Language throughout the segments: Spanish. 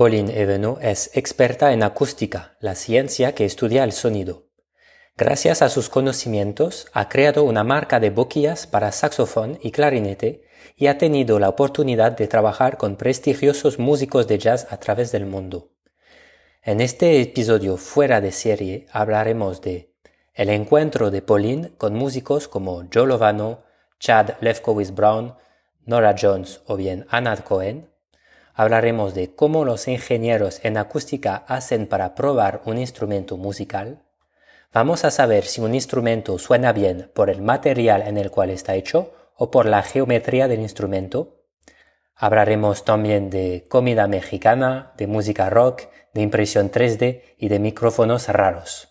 Pauline Eveno es experta en acústica, la ciencia que estudia el sonido. Gracias a sus conocimientos, ha creado una marca de boquillas para saxofón y clarinete y ha tenido la oportunidad de trabajar con prestigiosos músicos de jazz a través del mundo. En este episodio fuera de serie hablaremos de el encuentro de Pauline con músicos como Joe Lovano, Chad Lefkowitz Brown, Nora Jones o bien Anna Cohen, hablaremos de cómo los ingenieros en acústica hacen para probar un instrumento musical, vamos a saber si un instrumento suena bien por el material en el cual está hecho o por la geometría del instrumento. Hablaremos también de comida mexicana, de música rock, de impresión 3D y de micrófonos raros.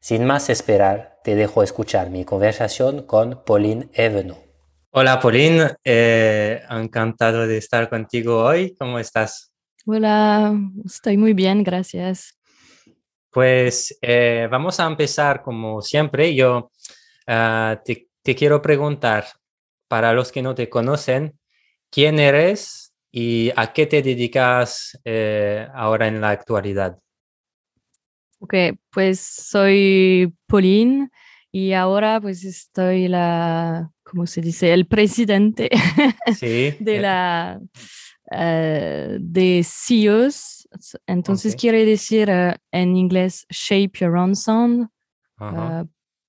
Sin más esperar, te dejo escuchar mi conversación con Pauline Eveno. Hola Pauline, eh, encantado de estar contigo hoy. ¿Cómo estás? Hola, estoy muy bien, gracias. Pues eh, vamos a empezar como siempre. Yo ah, te, quiero preguntar, para los que no te conocen, ¿quién eres y a qué te dedicas eh, ahora en la actualidad? Ok, pues soy Pauline y ahora pues estoy la, ¿cómo se dice? El presidente de eh. la uh, de CEOs. Entonces quiere decir uh, en inglés Shape Your Own Sound. Uh,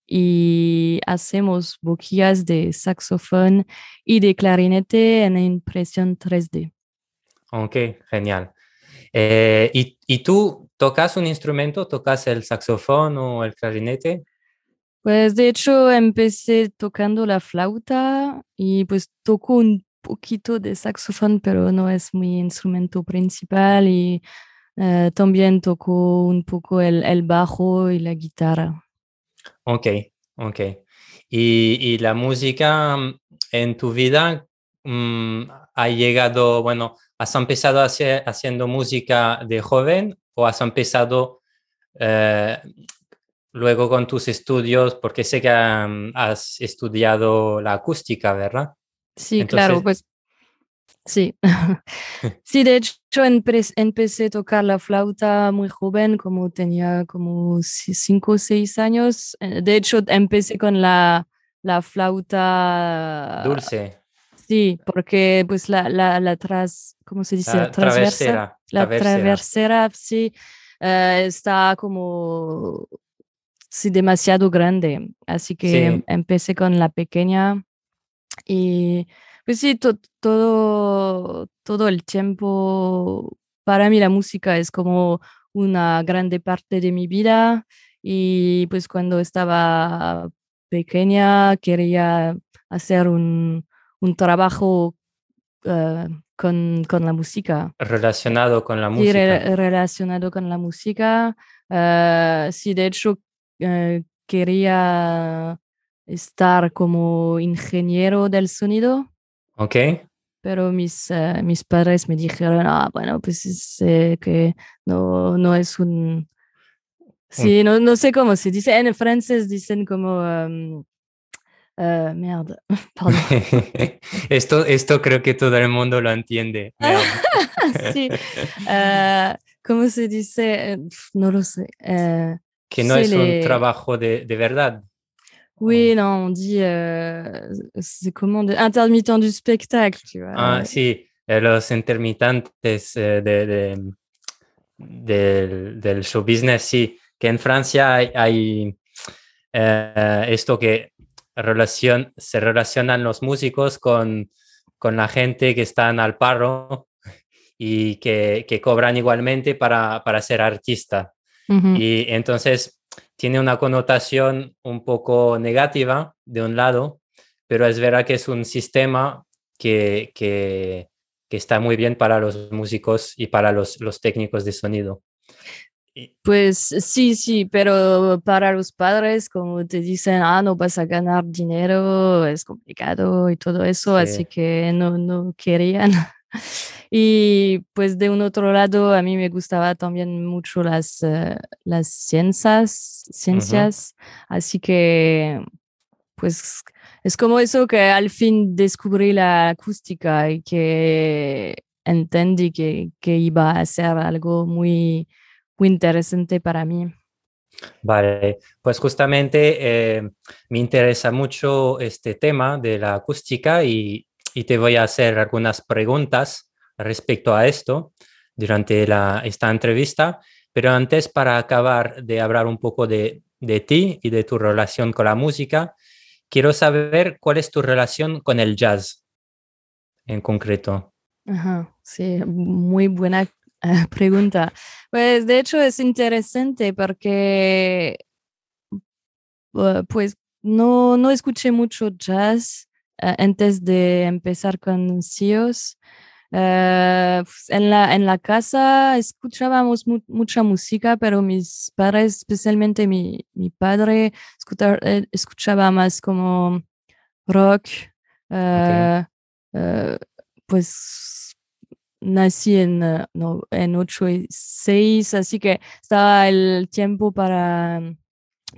y hacemos boquillas de saxofón y de clarinete en impresión 3D. Ok, genial. Eh, ¿y, ¿Y tú tocas un instrumento? ¿Tocas el saxofón o el clarinete? Pues de hecho empecé tocando la flauta y pues toco un poquito de saxofón, pero no es mi instrumento principal y eh, también toco un poco el, el, bajo y la guitarra. Ok, ok. ¿Y, y la música mm, en tu vida mm, ha llegado, bueno, has empezado hacer, haciendo música de joven o has empezado eh, luego con tus estudios, porque sé que has estudiado la acústica, ¿verdad? Sí, claro, pues sí. sí, de hecho empecé a tocar la flauta muy joven, como tenía como cinco o seis años. Eh, de hecho, empecé con la, la flauta... Dulce. Sí, porque pues la, la, la tras, ¿cómo se dice? La traversera. La traversera, sí, eh, está como sí, demasiado grande. Así que empecé con la pequeña y pues sí, todo, todo el tiempo, para mí la música es como una grande parte de mi vida y pues cuando estaba pequeña quería hacer un, un trabajo eh, con, con, la música. Relacionado con la música. Sí, relacionado con la música. Uh, sí, de hecho, uh, quería estar como ingeniero del sonido. Ok. Pero mis, uh, mis padres me dijeron, ah, bueno, pues es que no, no es un... Sí, no, no sé cómo se dice. En francés dicen como... Um, Uh, esto, esto creo que todo el mundo lo entiende. sí. Uh, ¿Cómo se dice? No lo sé. Uh, que no es les... un trabajo de, de verdad. Oui, non, on dit. c'est comment de... Intermittent du spectacle, tu vois. Ah, sí, los intermitentes de, de, del, del show business, sí. Que en Francia hay, hay esto que relación, se relacionan los músicos con, con la gente que están al paro y que, que cobran igualmente para, para ser artista. Y entonces tiene una connotación un poco negativa de un lado, pero es verdad que es un sistema que, que, que está muy bien para los músicos y para los, los técnicos de sonido. Pues sí, sí, pero para los padres, como te dicen, ah, no vas a ganar dinero, es complicado y todo eso, sí. así que no, no querían. Y pues de un otro lado, a mí me gustaba también mucho las, uh, las ciencias, ciencias, uh -huh. así que pues es como eso que al fin descubrí la acústica y que entendí que, que iba a ser algo muy, muy interesante para mí. Vale, pues justamente eh, me interesa mucho este tema de la acústica y, y, te voy a hacer algunas preguntas respecto a esto durante esta entrevista, pero antes para acabar de hablar un poco de, de ti y de tu relación con la música, quiero saber cuál es tu relación con el jazz en concreto. Ajá, sí, muy buena pregunta. Pues de hecho es interesante porque pues no, no escuché mucho jazz eh, antes de empezar con CIOS. Eh, pues, en, la, en la casa escuchábamos mucha música, pero mis padres, especialmente mi, mi padre, eh, escuchaba más como rock. pues nací en, no, en 8 y 6, así que estaba el tiempo para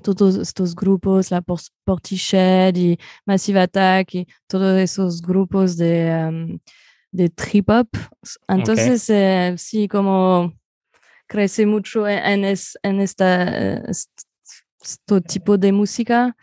todos estos grupos, la Portiched y Massive Attack y todos esos grupos de, de trip hop. Entonces, eh, sí, como crece mucho en, en esta, este tipo de música.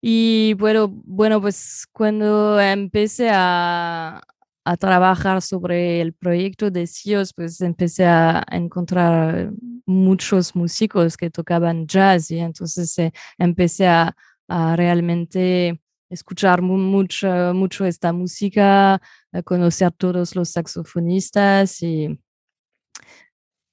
Y bueno, bueno, pues cuando empecé a, a trabajar sobre el proyecto de CIOS, pues empecé a encontrar muchos músicos que tocaban jazz y entonces eh, empecé a, a realmente escuchar mucho, mucho esta música, a conocer todos los saxofonistas y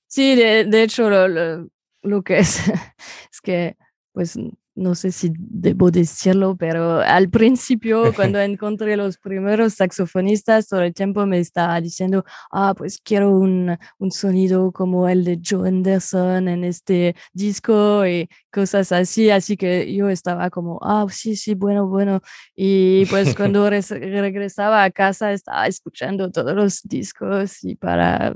sí, de, de hecho lo, lo, que es es que pues no sé si debo decirlo, pero al principio, cuando encontré los primeros saxofonistas, todo el tiempo me estaba diciendo, ah, pues quiero un, un, sonido como el de Joe Anderson en este disco y cosas así. Así que yo estaba como, ah, sí, sí, bueno, bueno. Y pues cuando regresaba a casa, estaba escuchando todos los discos y para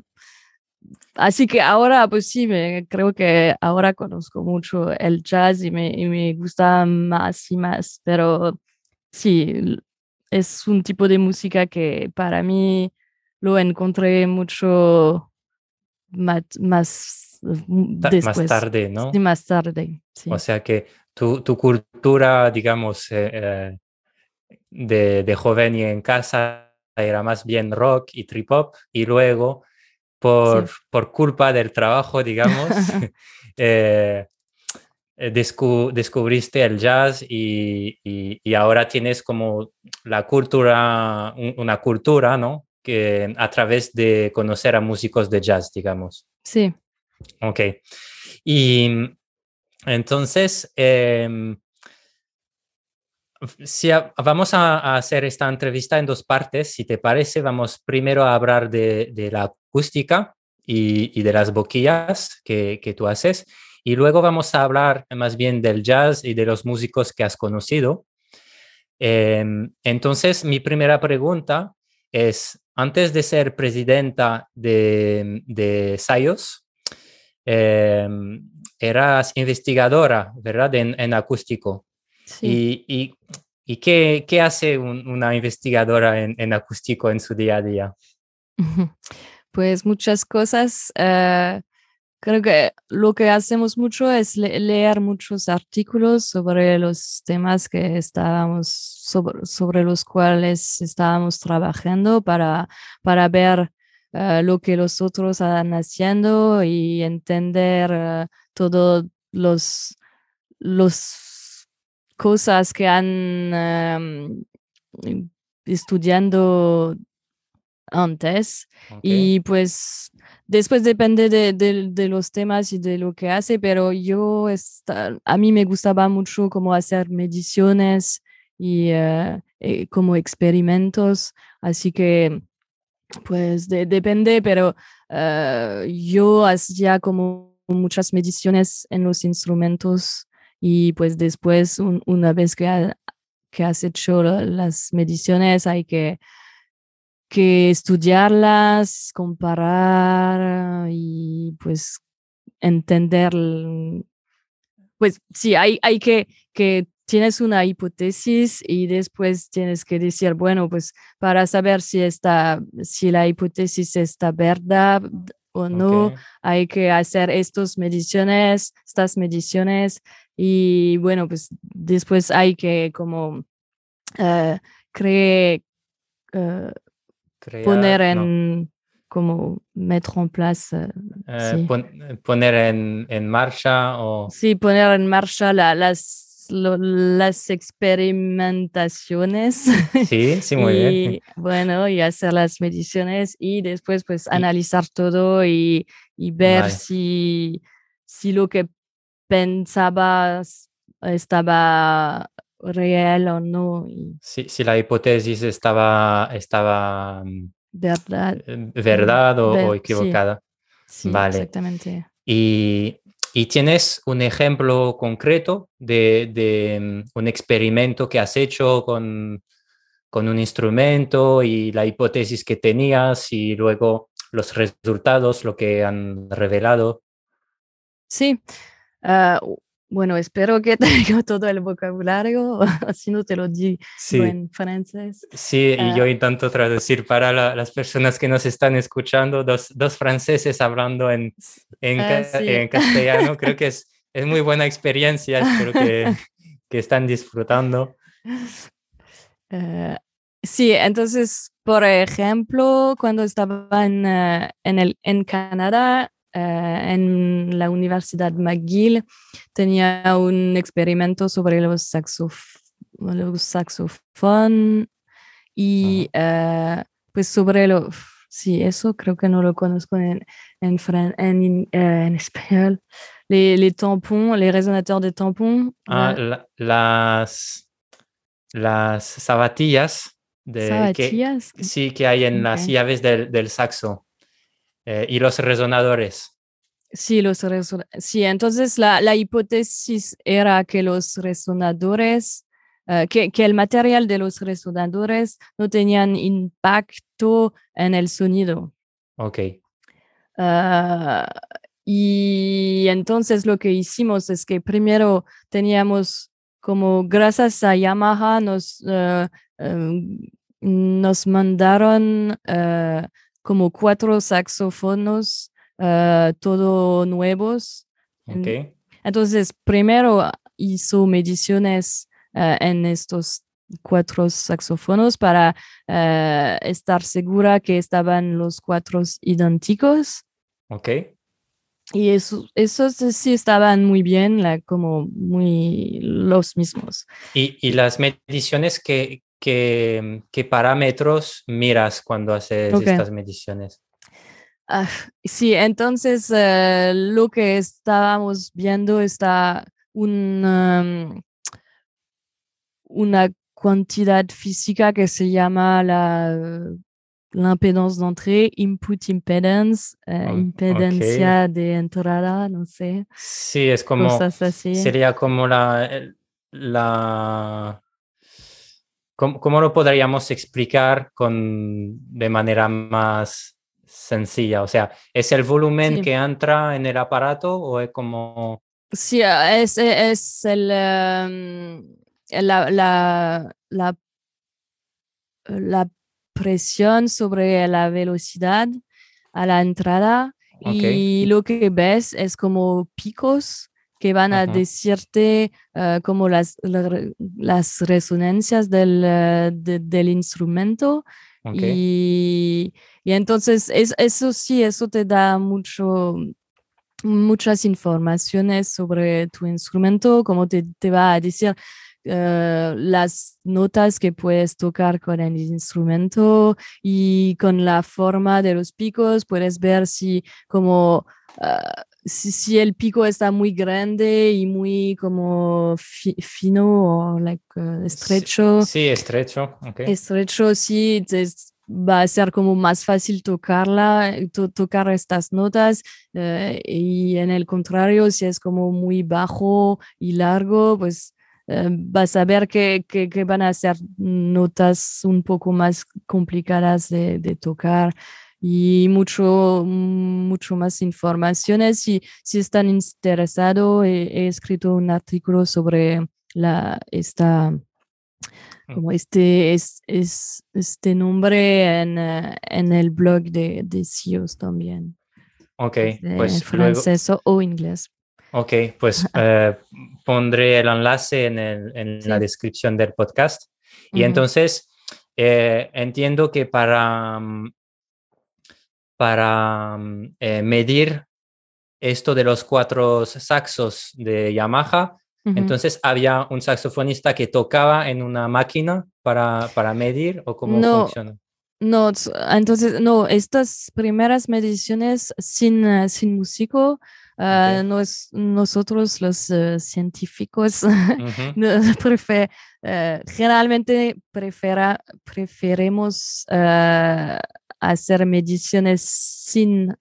Así que ahora, pues sí, me, creo que ahora conozco mucho el jazz y me, y me gusta más y más, pero sí, es un tipo de música que para mí lo encontré mucho más, más después. Más tarde, ¿no? Sí, más tarde. Sí. O sea que tu, tu cultura, digamos, eh, eh, de, de joven y en casa era más bien rock y trip hop y luego por, por culpa del trabajo, digamos, eh, eh, descubriste el jazz y, y, ahora tienes como la cultura, una cultura, ¿no? Que a través de conocer a músicos de jazz, digamos. Sí. Ok. Y entonces, em, si vamos a, hacer esta entrevista en dos partes, si te parece, vamos primero a hablar de, la acústica y, de las boquillas que, tú haces, y luego vamos a hablar más bien del jazz y de los músicos que has conocido. Em, entonces, mi primera pregunta es, antes de ser presidenta de, de SAIOS, em, eras investigadora, ¿verdad?, en, en acústico. ¿Y, y, qué, qué, hace una investigadora en, acústico en su día a día? Pues muchas cosas. Eh, creo que lo que hacemos mucho es leer muchos artículos sobre los temas que estábamos, sobre, sobre los cuales estábamos trabajando para, para ver eh, lo que los otros están haciendo y entender uh, todos los, los cosas que han em, estudiando antes. Y pues después depende de, de, los temas y de lo que hace, pero yo está, a mí me gustaba mucho como hacer mediciones y eh, como experimentos, así que pues depende, pero eh, yo hacía como muchas mediciones en los instrumentos y pues después, una vez que, que has hecho las mediciones, hay que, que estudiarlas, comparar y pues entender, pues sí, hay, hay que, que tienes una hipótesis y después tienes que decir, bueno, pues para saber si, esta, si la hipótesis está verdad o no, hay que hacer estas mediciones, estas mediciones y bueno, pues después hay que como uh, cree, uh, poner en, como meter en place. Eh, sí. pon, poner en, en, marcha o... Sí, poner en marcha la, las, lo, las experimentaciones. Sí, sí, muy y, bien. Bueno, y hacer las mediciones y después pues analizar todo y, y ver vale. si, si lo que pensabas estaba real o no. Y... Si, si, la hipótesis estaba, estaba verdad, verdad o, Ver, o equivocada. Sí, sí vale. exactamente. Y, y, tienes un ejemplo concreto de, de, un experimento que has hecho con, con un instrumento y la hipótesis que tenías y luego los resultados, lo que han revelado. Sí, Uh, bueno, espero que tenga todo el vocabulario, si no te lo digo sí. en francés. Sí, y uh, yo intento traducir para la, las personas que nos están escuchando, dos, dos franceses hablando en, en, uh, sí. en castellano. Creo que es, es muy buena experiencia, espero que, que están disfrutando. Uh, sí, entonces, por ejemplo, cuando estaba en, en, el, en Canadá, Uh, en la Universidad McGill tenía un experimento sobre los, saxof los saxofón y uh, pues sobre lo sí eso creo que no lo conozco en en, en, en español les, les, tampons les résonateurs de tampons ah, la, las las zapatillas de ¿Zapatillas? Que, sí que hay en okay. las llaves del, del saxo eh, y los resonadores. Sí, los sí, entonces la, la, hipótesis era que los resonadores, uh, que, que, el material de los resonadores no tenían impacto en el sonido. Ok. Uh, y entonces lo que hicimos es que primero teníamos como gracias a Yamaha nos, uh, nos mandaron como cuatro saxófonos uh, todo nuevos. Okay. Entonces, primero hizo mediciones uh, en estos cuatro saxófonos para uh, estar segura que estaban los cuatro idénticos. Ok. Y eso, esos sí estaban muy bien, la, como muy los mismos. ¿Y, y las mediciones que, ¿Qué, ¿Qué, parámetros miras cuando haces okay. estas mediciones? Uh, sí, entonces uh, lo que estábamos viendo está un, um, una cantidad física que se llama la l'impedance d'entrée, input impedance, uh, oh, impedencia okay. de entrada, no sé. Sí, es como, sería como la, la ¿Cómo, ¿Cómo, lo podríamos explicar con, de manera más sencilla? O sea, ¿es el volumen sí. que entra en el aparato o es como...? Sí, es, es el, um, la, la, la, la, presión sobre la velocidad a la entrada okay. y lo que ves es como picos que van a decirte uh, como las, la, las resonancias del, uh, de, del instrumento. Okay. Y, y, entonces es, eso sí, eso te da mucho, muchas informaciones sobre tu instrumento, como te, te va a decir Uh, las notas que puedes tocar con el instrumento y con la forma de los picos puedes ver si como uh, si, si, el pico está muy grande y muy como fi, fino o like, uh, estrecho. Sí, sí, estrecho. Okay. Estrecho, sí, va a ser como más fácil tocarla, to, tocar estas notas uh, y en el contrario, si es como muy bajo y largo, pues uh, vas a ver que, que, que, van a ser notas un poco más complicadas de, de tocar y mucho, mucho más informaciones. Si, si están interesados, he, he, escrito un artículo sobre la, esta, mm. como este, es, es, este nombre en, eh, en, el blog de, de CIOs también. Ok, pues. En francés o inglés. Ok, pues eh, pondré el enlace en, el, en la descripción del podcast. Y entonces, eh, entiendo que para, mm, para mm, eh, medir esto de los cuatro saxos de Yamaha, entonces había un saxofonista que tocaba en una máquina para, para medir o cómo funciona. No, entonces, no, estas primeras mediciones sin, sin músico Ah, nosotros los eh, científicos eh, generalmente prefera, preferimos ah, hacer mediciones sin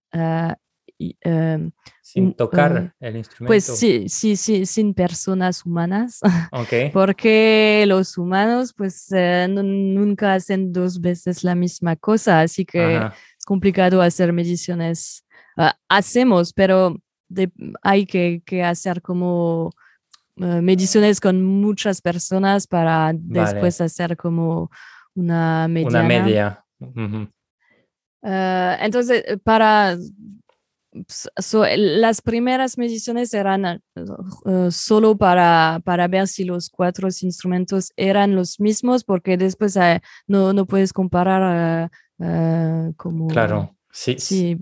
em, sin tocar el pues instrumento. Pues sí, sí, sí, sin personas humanas. Porque los humanos pues eh, nunca hacen dos veces la misma cosa, así que es complicado hacer mediciones. Ah, hacemos, pero hay que, hacer como eh, mediciones con muchas personas para después hacer como una Una media. Eh, entonces, para las primeras mediciones eran eh, solo para, para ver si los cuatro instrumentos eran los mismos, porque después no, no puedes comparar como... Claro, sí. sí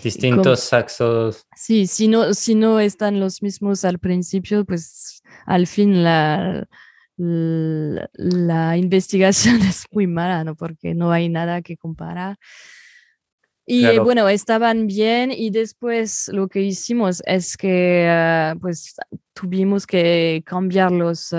Distintos saxos. Sí, si no, si no están los mismos al principio, pues al fin la, la, investigación es muy mala, ¿no? Porque no hay nada que comparar. Y bueno, estaban bien y después lo que hicimos es que ah, pues tuvimos que cambiar los, uh,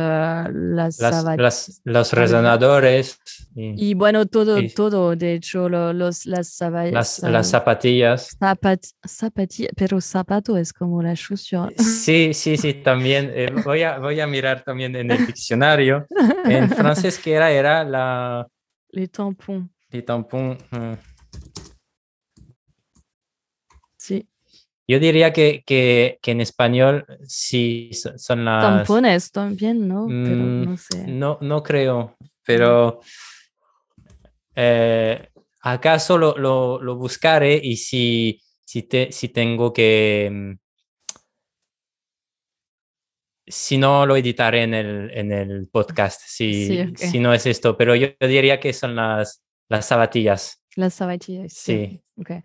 las, las, los resonadores. Y, bueno, todo, todo, de hecho, los, las, las, las zapatillas. Zapat, zapatillas, pero zapato es como la chaussure. Sí, sí, sí, también. Eh, voy, a, voy a mirar también en el diccionario. En francés, ¿qué era? Era la... Les tampons. Les tampons. Mm. Sí. Yo diría que, que, que, en español sí son las... Tampones también, ¿no? Pero mm, no sé. No, no creo, pero eh, acaso lo, lo, lo, buscaré y si, si, te, si tengo que... Mm, si no, lo editaré en el, en el podcast, si, si no es esto, pero yo, diría que son las, las zapatillas. Las zapatillas. Sí. sí. Okay.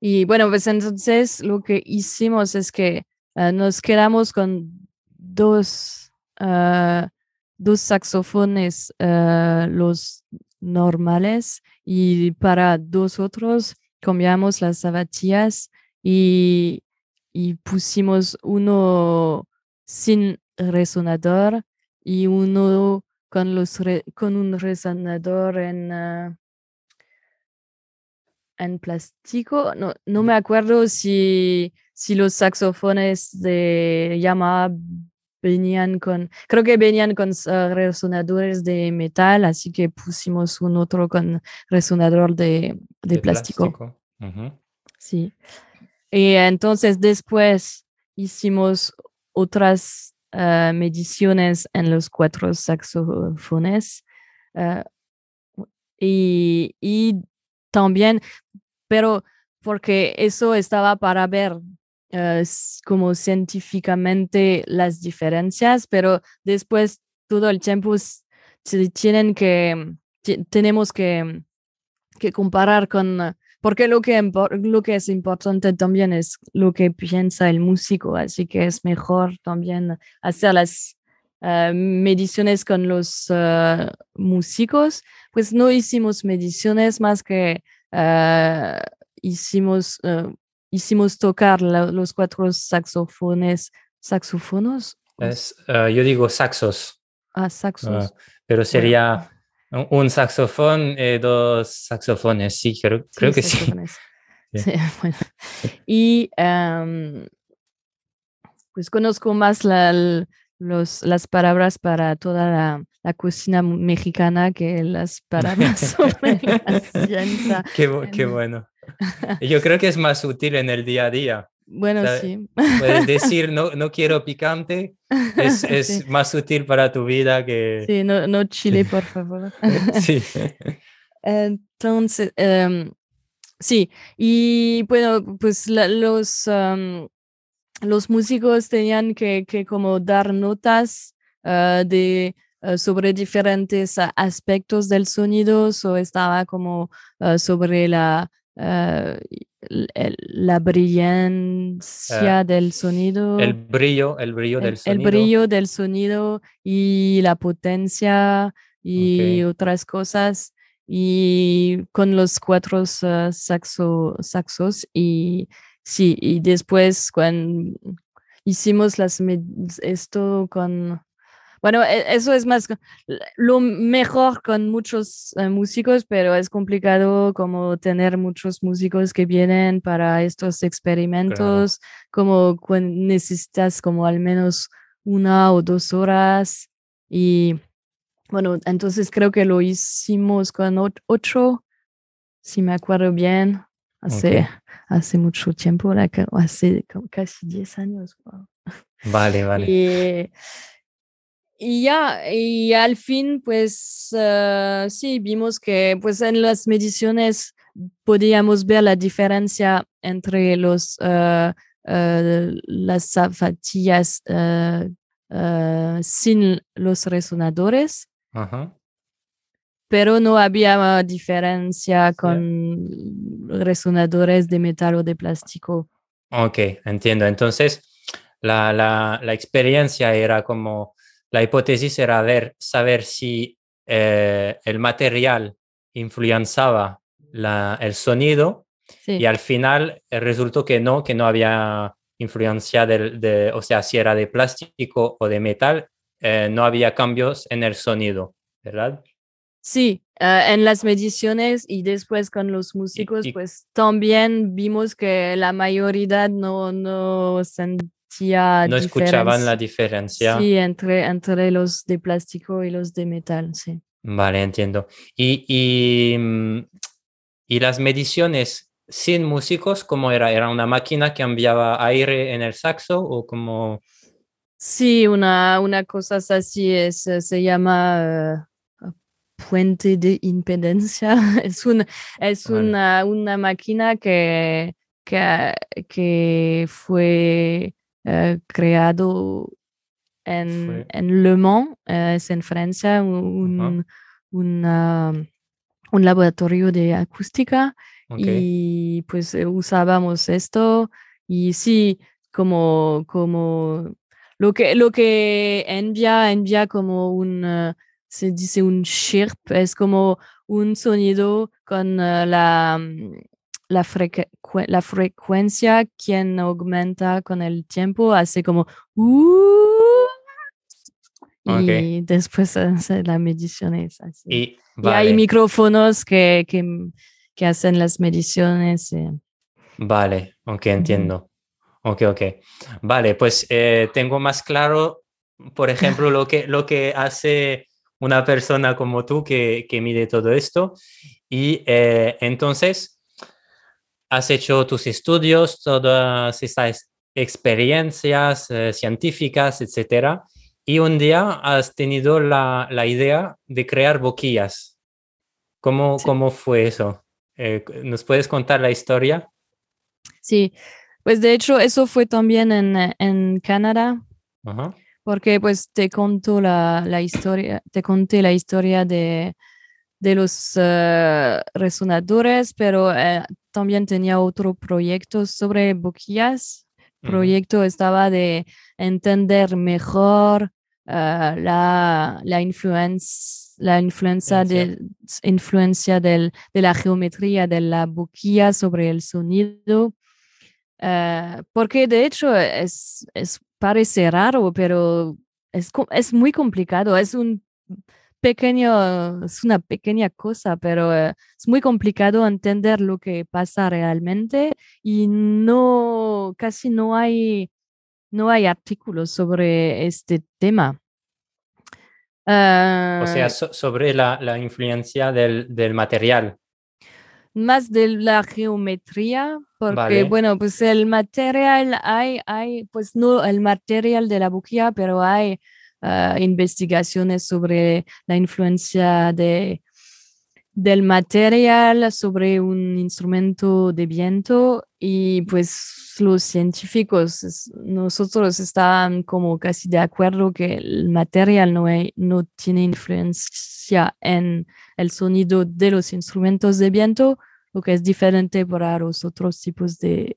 Y bueno, pues entonces lo que hicimos es que uh, nos quedamos con dos, uh, dos saxofones, uh, los normales, y para dos otros cambiamos las zapatillas y, y pusimos uno sin resonador y uno con, los con un resonador en en plástico. No, no me acuerdo si, si los saxofones de Yamaha venían con, creo que venían con resonadores de metal, así que pusimos un otro con resonador de, de, plástico. Sí. Y entonces después hicimos otras eh, mediciones en los cuatro saxofones. Y, y, también, pero porque eso estaba para ver eh, como científicamente las diferencias, pero después todo el tiempo tienen que, tenemos que, que comparar con, porque lo que, lo que es importante también es lo que piensa el músico, así que es mejor también hacer las uh, mediciones con los músicos, pues no hicimos mediciones más que uh, hicimos, hicimos tocar la, los cuatro saxofones, saxofonos. Es, yo digo saxos. Ah, saxos. pero sería un saxofón y dos saxofones, sí, creo, creo que sí. sí. bueno. Y um, pues conozco más la, los, las palabras para toda la, la cocina mexicana que las palabras sobre la ciencia. Qué, qué, bueno. Yo creo que es más útil en el día a día. Bueno, sí. Puedes decir, no, no quiero picante, es, es más útil para tu vida que... Sí, no, no chile, por favor. sí. Entonces, em, sí, y bueno, pues los, los músicos tenían que, que como dar notas ah, de ah, sobre diferentes aspectos del sonido, o estaba como ah, sobre la, la brillancia del sonido. El brillo, el brillo del sonido. El brillo del sonido y la potencia y otras cosas y con los cuatro saxo, saxos y sí, y después cuando hicimos las esto con bueno, e, eso es más lo mejor con muchos eh, músicos, pero es complicado como tener muchos músicos que vienen para estos experimentos, como necesitas como al menos una o dos horas y bueno, entonces creo que lo hicimos con ocho, si me acuerdo bien, hace, hace mucho tiempo, hace casi diez años. Vale, vale. Y, ya, y al fin, pues uh, sí, vimos que pues en las mediciones podíamos ver la diferencia entre los, uh, uh, las zapatillas sin los resonadores pero no había diferencia con resonadores de metal o de plástico. Ok, entiendo. Entonces, la, la, la experiencia era como, la hipótesis era ver, saber si eh, el material influenciaba la, el sonido y al final eh, resultó que no, que no había influencia del, de, o sea, si era de plástico o de metal, eh, no había cambios en el sonido, ¿verdad? Sí, eh, en las mediciones y después con los músicos, pues también vimos que la mayoría no, no sentía. No escuchaban la diferencia. Sí, entre, entre los de plástico y los de metal, sí. Vale, entiendo. Y, y, mm, y las mediciones sin músicos, ¿cómo era? ¿Era una máquina que enviaba aire en el saxo o como...? Sí, una, una cosa así es, eh, se llama uh, puente de impedencia. Es, un, es una, una, máquina que, que, que fue uh, creado en, en, Le Mans, uh, es en Francia, un, un, un laboratorio de acústica. Y pues usábamos esto. Y sí, como, como lo que, lo que envía, envía como un, se dice un chirp, es como un sonido con uh, la, mm, la, la, frecuencia quien aumenta con el tiempo, hace como uh, y después hace la medición es así. Y, hay micrófonos que, que, que, hacen las mediciones. Eh. Vale, ok, entiendo. Ok, ok. Vale, pues eh, tengo más claro, por ejemplo, lo que, lo que hace una persona como tú que, que mide todo esto. Y eh, entonces, has hecho tus estudios, todas estas experiencias eh, científicas, etcétera. Y un día has tenido la, la idea de crear boquillas. ¿Cómo, ¿cómo fue eso? ¿Nos puedes contar la historia? Sí, pues de hecho, eso fue también en, en Canadá, porque pues te conto la, la, historia, te conté la historia de, de los uh, resonadores, pero uh, también tenía otro proyecto sobre boquillas. El proyecto estaba de entender mejor uh, la, la, influencia, la influencia, de, influencia del, de la geometría de la boquilla sobre el sonido. Eh, porque de hecho es, es, parece raro, pero es, es muy complicado. Es un pequeño, es una pequeña cosa, pero eh, es muy complicado entender lo que pasa realmente y no, casi no hay, no hay artículos sobre este tema. o sea, eh, sobre la, la influencia del, del, material. Más de la geometría Porque, bueno, pues el material, hay, hay, pues no el material de la buquilla, pero hay ah, investigaciones sobre la influencia de, del material sobre un instrumento de viento y pues los científicos, nosotros estaban como casi de acuerdo que el material no, no tiene influencia en el sonido de los instrumentos de viento, lo que es diferente para los otros tipos de,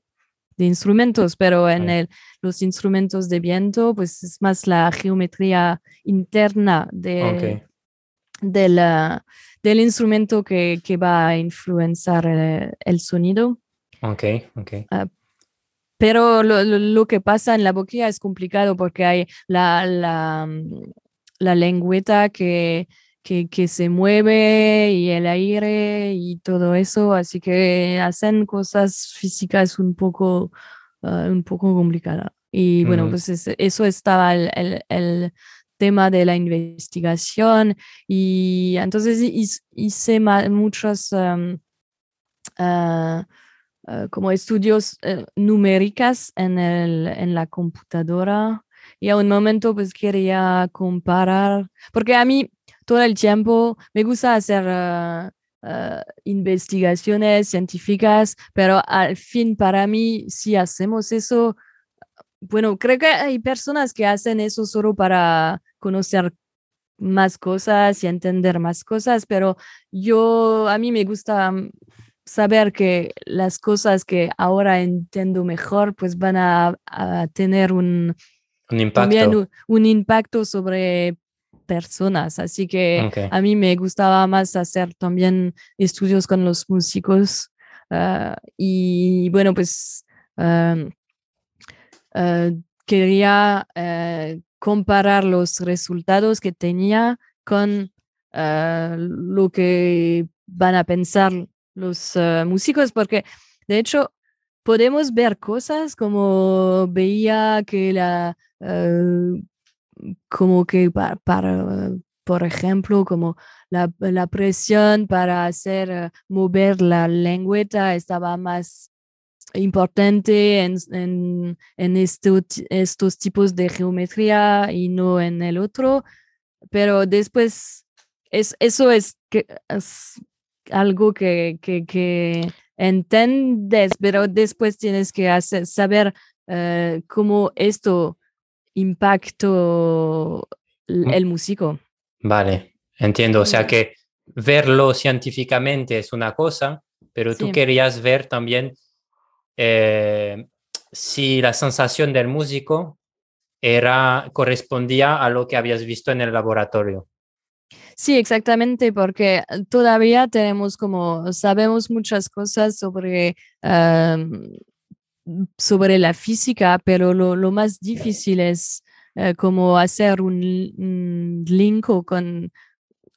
de instrumentos, pero en el, los instrumentos de viento, pues es más la geometría interna de, del instrumento que, que, va a influenciar el, sonido. Ok, ok. Ah, pero lo, lo, que pasa en la boquilla es complicado porque hay la, la, la lengüeta que que, se mueve y el aire y todo eso, así que hacen cosas físicas un poco, ah, un poco complicadas. Y bueno, pues eso estaba el, tema de la investigación y entonces hice muchos ah, ah, como estudios eh, numéricas en, el, en la computadora y a un momento pues quería comparar, porque a mí todo el tiempo. Me gusta hacer ah, ah, investigaciones científicas, pero al fin para mí, si hacemos eso, bueno, creo que hay personas que hacen eso solo para conocer más cosas y entender más cosas, pero yo, a mí me gusta mm, saber que las cosas que ahora entiendo mejor, pues van a, tener un, un impacto. un, impacto sobre personas. Así que a mí me gustaba más hacer también estudios con los músicos. Ah, y bueno, pues ah, quería eh, comparar los resultados que tenía con ah, lo que van a pensar los músicos, porque de hecho podemos ver cosas como veía que la como que para, por ejemplo, como la, la, presión para hacer eh, mover la lengüeta estaba más importante en, en, en estos tipos de geometría y no en el otro, pero después es, eso es, que, es algo que, que, que, entiendes, pero después tienes que hacer, saber uh, cómo esto impacto el músico. Vale, entiendo. O sea que verlo científicamente es una cosa, pero tú querías ver también eh, si la sensación del músico era, correspondía a lo que habías visto en el laboratorio. Sí, exactamente, porque todavía tenemos como, sabemos muchas cosas sobre sobre la física, pero lo, lo más difícil es eh, como hacer un, link o con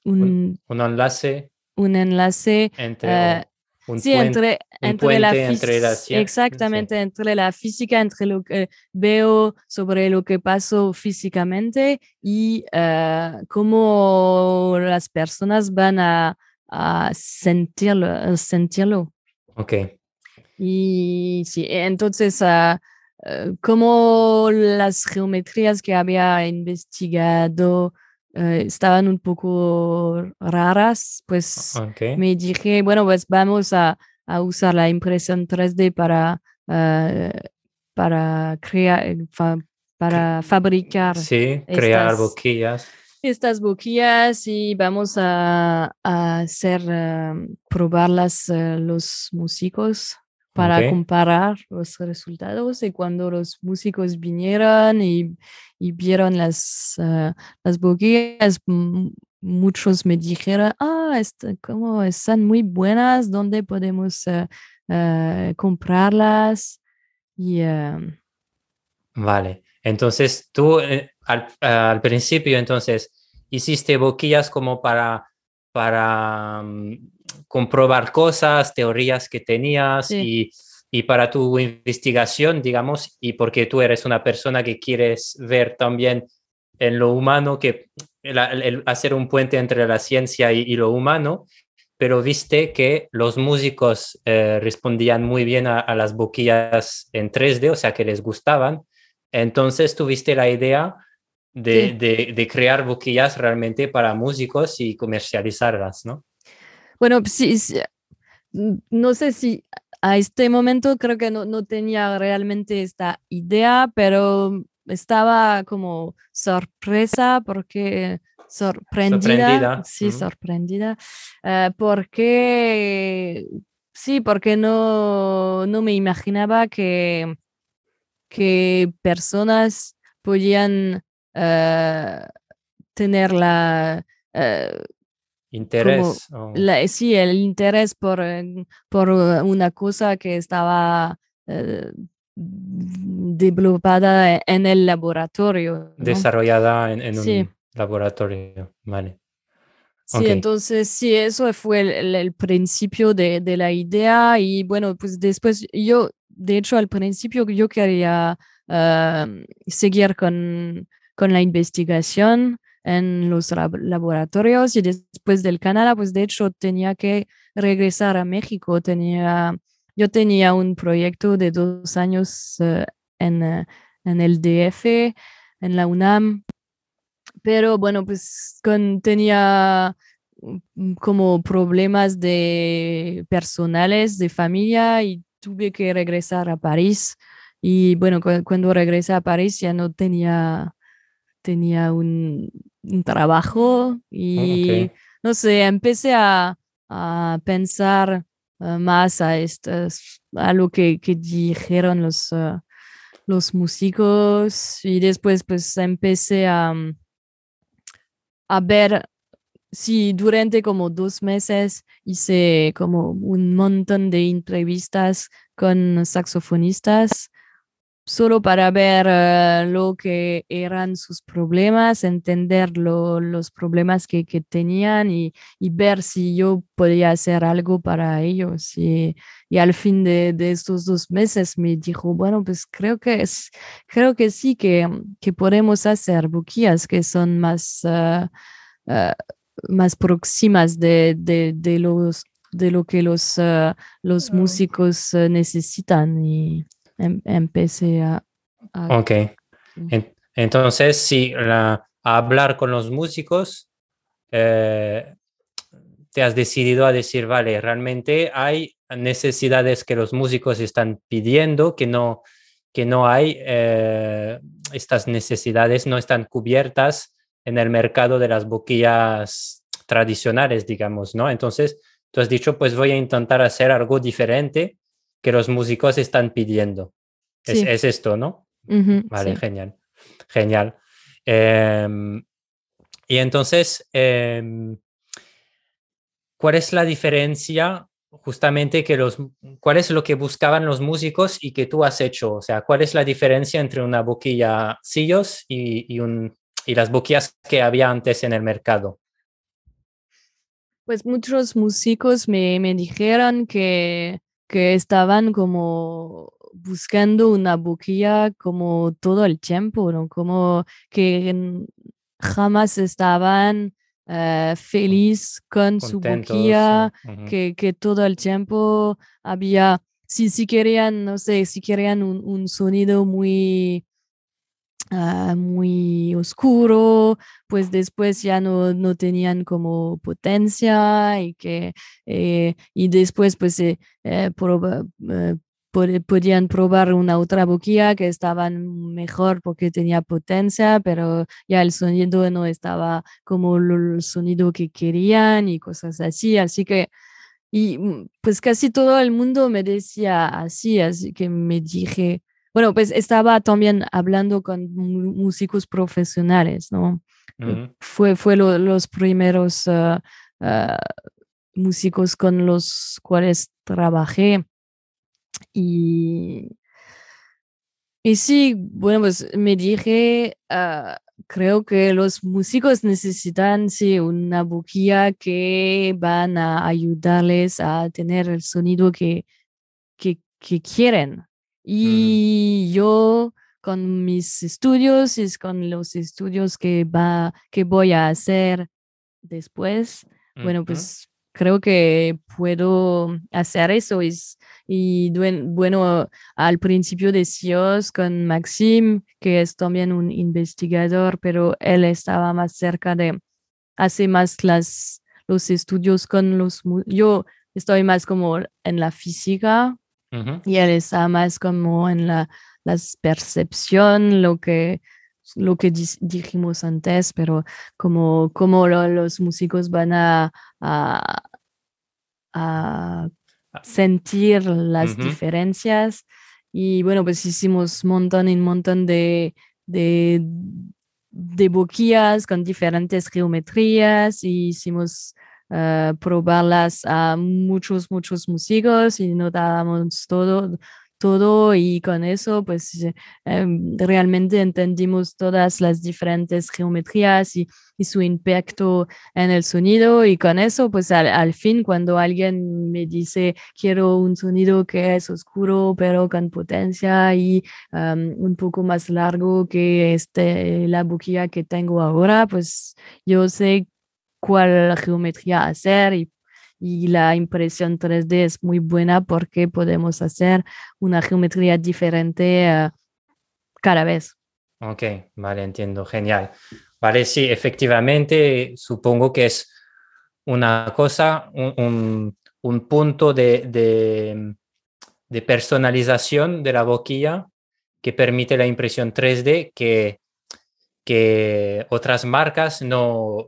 un, un, enlace. Un enlace. Entre, eh, un sí, entre, entre, la entre, la Exactamente, entre la física, entre lo que veo sobre lo que pasó físicamente y uh, cómo las personas van a, a sentirlo, sentirlo. Ok. Y sí, entonces, uh, como las geometrías que había investigado uh, estaban un poco raras, pues me dije, bueno, pues vamos a, a usar la impresión 3D para, uh, para crear, fa, para fabricar. Sí, crear boquillas estas boquillas y vamos a, a hacer, probarlas los músicos para comparar los resultados y cuando los músicos vinieron y, y vieron las, uh, las boquillas, muchos me dijeron, ah, este, como están muy buenas, ¿dónde podemos uh, uh, comprarlas? Y, vale, entonces tú eh, al, al, principio entonces hiciste boquillas como para, para mm, comprobar cosas, teorías que tenías y, y, para tu investigación, digamos, y porque tú eres una persona que quieres ver también en lo humano, que el, hacer un puente entre la ciencia y, lo humano, pero viste que los músicos eh, respondían muy bien a, las boquillas en 3D, o sea, que les gustaban. Entonces tuviste la idea de, crear boquillas realmente para músicos y comercializarlas, ¿no? Bueno, sí, no sé si a este momento creo que no, no tenía realmente esta idea, pero estaba como sorpresa porque sorprendida, sí, sorprendida, eh, porque sí, porque no, no me imaginaba que, que personas podían uh, tener la... Interés. Como, la, sí, el interés por, por una cosa que estaba uh, developada en el laboratorio. ¿no? Desarrollada en, en sí. un laboratorio, vale. Sí, okay. entonces sí, eso fue el, el principio de, de, la idea y bueno, pues después yo, de hecho, al principio yo quería uh, seguir con, con la investigación en los laboratorios y después del Canadá, pues de hecho tenía que regresar a México. Tenía, yo tenía un proyecto de dos años uh, en, uh, en, el DF, en la UNAM, pero bueno, pues con, tenía como problemas de personales, de familia y tuve que regresar a París. Y bueno, cu cuando regresé a París ya no tenía tenía un, trabajo oh, y no sé, empecé a, pensar eh, más a, estas, a lo que, dijeron los, eh, los músicos y después pues empecé a, a ver si durante como dos meses hice como un montón de entrevistas con saxofonistas solo para ver uh, lo que eran sus problemas, entender lo, los problemas que, que tenían y, y, ver si yo podía hacer algo para ellos. Y, y al fin de, de, estos dos meses me dijo, bueno, pues creo que, es, creo que sí que, que podemos hacer buquillas que son más, uh, uh, más próximas de, de, de, los de lo que los, los músicos necesitan y Em, empecé a... ok. entonces, sí, a hablar con los músicos, eh, te has decidido a decir, vale, realmente hay necesidades que los músicos están pidiendo, que no, que no hay, eh, estas necesidades no están cubiertas en el mercado de las boquillas tradicionales, digamos, ¿no? Entonces, tú has dicho, pues voy a intentar hacer algo diferente que los músicos están pidiendo. Es, esto, ¿no? vale, genial. Genial. Em, y entonces, em, ¿cuál es la diferencia justamente que los, cuál es lo que buscaban los músicos y que tú has hecho? O sea, ¿cuál es la diferencia entre una boquilla sillos y, un, y las boquillas que había antes en el mercado? Pues muchos músicos me, me dijeron que que estaban como buscando una boquilla como todo el tiempo, ¿no? Como que jamás estaban uh, feliz con su boquilla, que, que, todo el tiempo había, si, si querían, no sé, si querían un, un sonido muy Ah, muy oscuro, pues después ya no, no tenían como potencia y que eh, y después pues eh, eh, podían probar una otra boquilla que estaban mejor porque tenía potencia, pero ya el sonido no estaba como el sonido que querían y cosas así, así que y mm, pues casi todo el mundo me decía así, así que me dije, bueno, pues estaba también hablando con músicos profesionales, ¿no? Fue, fue los primeros ah, ah, músicos con los cuales trabajé. Y, y sí, bueno, pues me dije, ah, creo que los músicos necesitan sí, una boquilla que van a ayudarles a tener el sonido que, que, que quieren, y yo con mis estudios y con los estudios que, va, que voy a hacer después, bueno, pues creo que puedo hacer eso. Y, y bueno, al principio decías con Maxim, que es también un investigador, pero él estaba más cerca de, hace más las, los estudios con los, yo estoy más como en la física y él está más como en la percepción, lo que lo que dijimos antes, pero como, como los músicos van a, a, ah. sentir las diferencias. Y bueno, pues hicimos un montón y un montón de, de, de boquillas con diferentes geometrías y hicimos uh, probarlas a muchos, muchos músicos y notábamos todo, todo y con eso pues eh, em, realmente entendimos todas las diferentes geometrías y, su impacto en el sonido y con eso pues al, fin cuando alguien me dice quiero un sonido que es oscuro pero con potencia y em, un poco más largo que este, la boquilla que tengo ahora pues yo sé cuál geometría hacer y y la impresión 3D es muy buena porque podemos hacer una geometría diferente uh, cada vez. Ok, vale, entiendo, genial. Vale, sí, efectivamente, supongo que es una cosa, un, un, punto de, de, de, personalización de la boquilla que permite la impresión 3D que, que otras marcas no,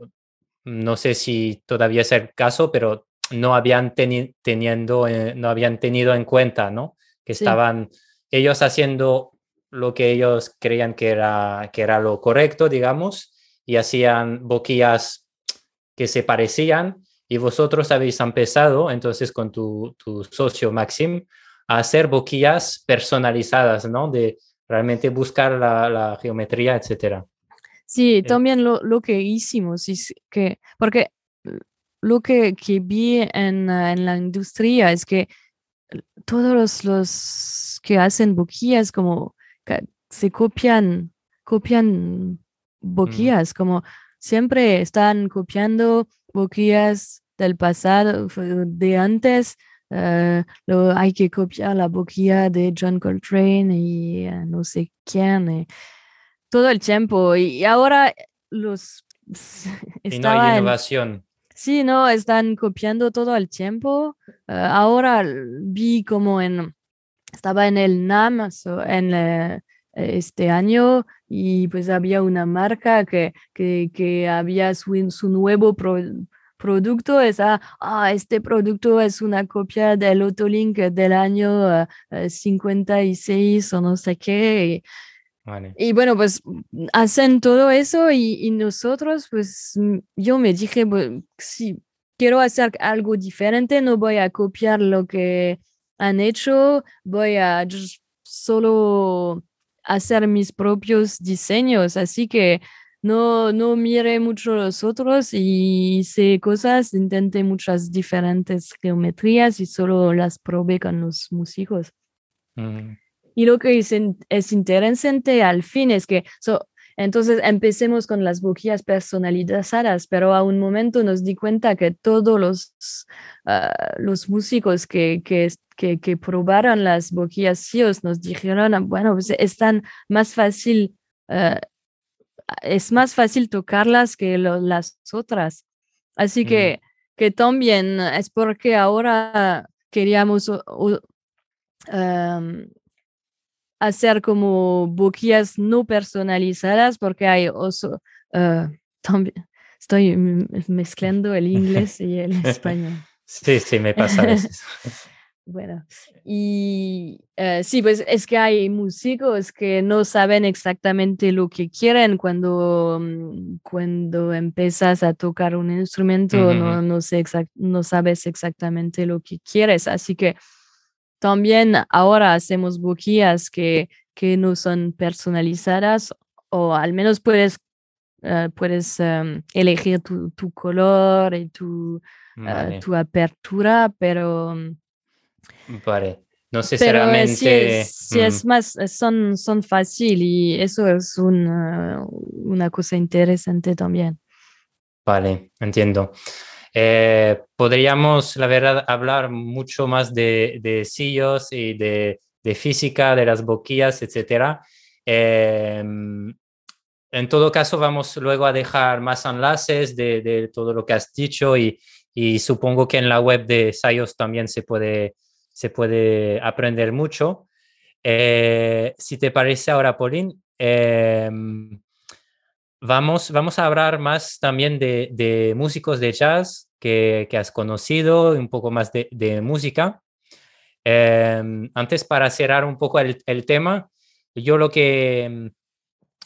no sé si todavía es el caso, pero no habían, teniendo, eh, no habían tenido en cuenta, ¿no? Que estaban ellos haciendo lo que ellos creían que era, que era lo correcto, digamos, y hacían boquillas que se parecían, y vosotros habéis empezado, entonces, con tu, tu socio Maxim, a hacer boquillas personalizadas, ¿no? De realmente buscar la, la geometría, etcétera. Sí, eh, también lo, lo, que hicimos es que, porque lo que, que vi en, ah, en, la industria es que todos los, que hacen boquillas como se copian, copian mm. boquillas, como siempre están copiando boquillas del pasado, de antes. Ah, lo, hay que copiar la boquilla de John Coltrane y ah, no sé quién, todo el tiempo. Y, ahora los... Y no hay innovación. Sí, no, están copiando todo el tiempo. Ah, ahora vi como en, estaba en el NAM en eh, este año y pues había una marca que, que, que había su, su nuevo producto. Esa, ah, este producto es una copia del Autolink del año 56 ah, o no sé qué. Y bueno, pues hacen todo eso y, nosotros, pues yo me dije, si quiero hacer algo diferente, no voy a copiar lo que han hecho, voy a solo hacer mis propios diseños. Así que no, no mire mucho los otros y hice cosas, intenté muchas diferentes geometrías y solo las probé con los músicos. Mm. Y lo que es, es interesante al fin es que, entonces empecemos con las boquillas personalizadas, pero a un momento nos di cuenta que todos los, ah, los músicos que, que, que, probaron las boquillas CIOS nos dijeron, ah, bueno, pues es más fácil, ah, es más fácil tocarlas que las otras. Así que, que también es porque ahora queríamos hacer como boquillas no personalizadas porque hay oso, ah, también estoy mezclando el inglés y el español. Sí, sí, me pasa a veces. bueno, y eh, sí, pues es que hay músicos que no saben exactamente lo que quieren cuando, mm, cuando empiezas a tocar un instrumento, no, no, sé no sabes exactamente lo que quieres, así que también ahora hacemos boquillas que, que no son personalizadas o al menos puedes, eh, puedes em, elegir tu, tu, color y tu, eh, tu apertura, pero... Mm, vale. No necesariamente... Si es, más, son, son fácil y eso es una cosa interesante también. Vale, entiendo. Eh, podríamos, la verdad, hablar mucho más de, de sillos y de, de, física, de las boquillas, etc. Em, en todo caso, vamos luego a dejar más enlaces de, de todo lo que has dicho y, y, supongo que en la web de SIOS también se puede, se puede aprender mucho. Eh, si te parece ahora, Pauline, em, vamos, vamos a hablar más también de, de músicos de jazz que, que, has conocido, un poco más de, de música. Em, antes, para cerrar un poco el, el tema, yo lo que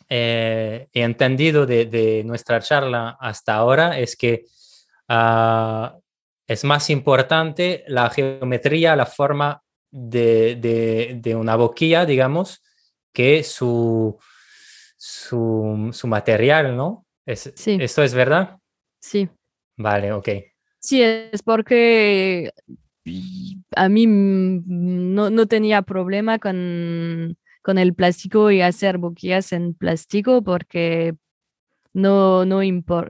eh, he entendido de, nuestra charla hasta ahora es que ah, es más importante la geometría, la forma de, una boquilla, digamos, que su, su, material, ¿no? Es, sí. ¿Esto es verdad? Sí. Vale, ok. Sí, es porque a mí no, no tenía problema con con el plástico y hacer boquillas en plástico porque no, no,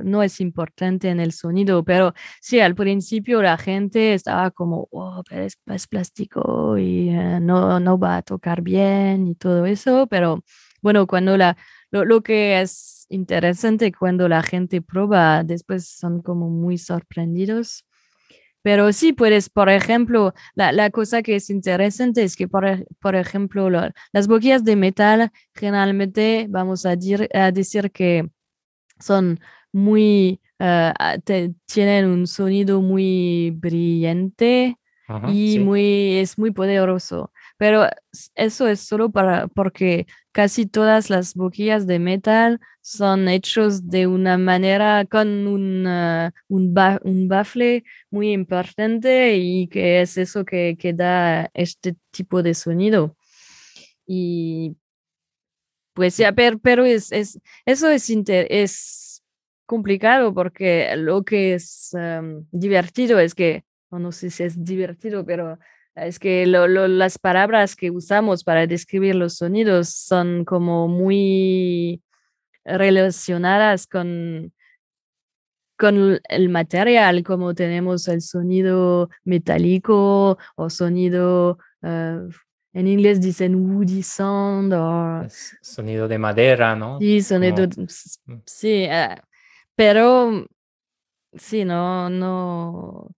no es importante en el sonido, pero sí, al principio la gente estaba como, oh, pero es, plástico y eh, no, no va a tocar bien y todo eso, pero bueno, cuando la, lo, lo, que es interesante cuando la gente prueba, después son como muy sorprendidos pero sí puedes, por ejemplo, la, la cosa que es interesante es que, por, por ejemplo, las boquillas de metal generalmente vamos a, a decir que son muy, uh, tienen un sonido muy brillante y muy, es muy poderoso. Pero eso es solo para, porque casi todas las boquillas de metal son hechos de una manera con un, un, un bafle muy importante y que es eso que, que da este tipo de sonido. Y pues ya, pero, pero es, es, eso es, es complicado porque lo que es em, divertido es que, no sé si es divertido, pero es que las palabras que usamos para describir los sonidos son como muy relacionadas con, con el material, como tenemos el sonido metálico o sonido, ah, en inglés dicen woody sound o... Sonido de madera, ¿no? Sí, sonido, mm. sí, ah, pero sí, no, no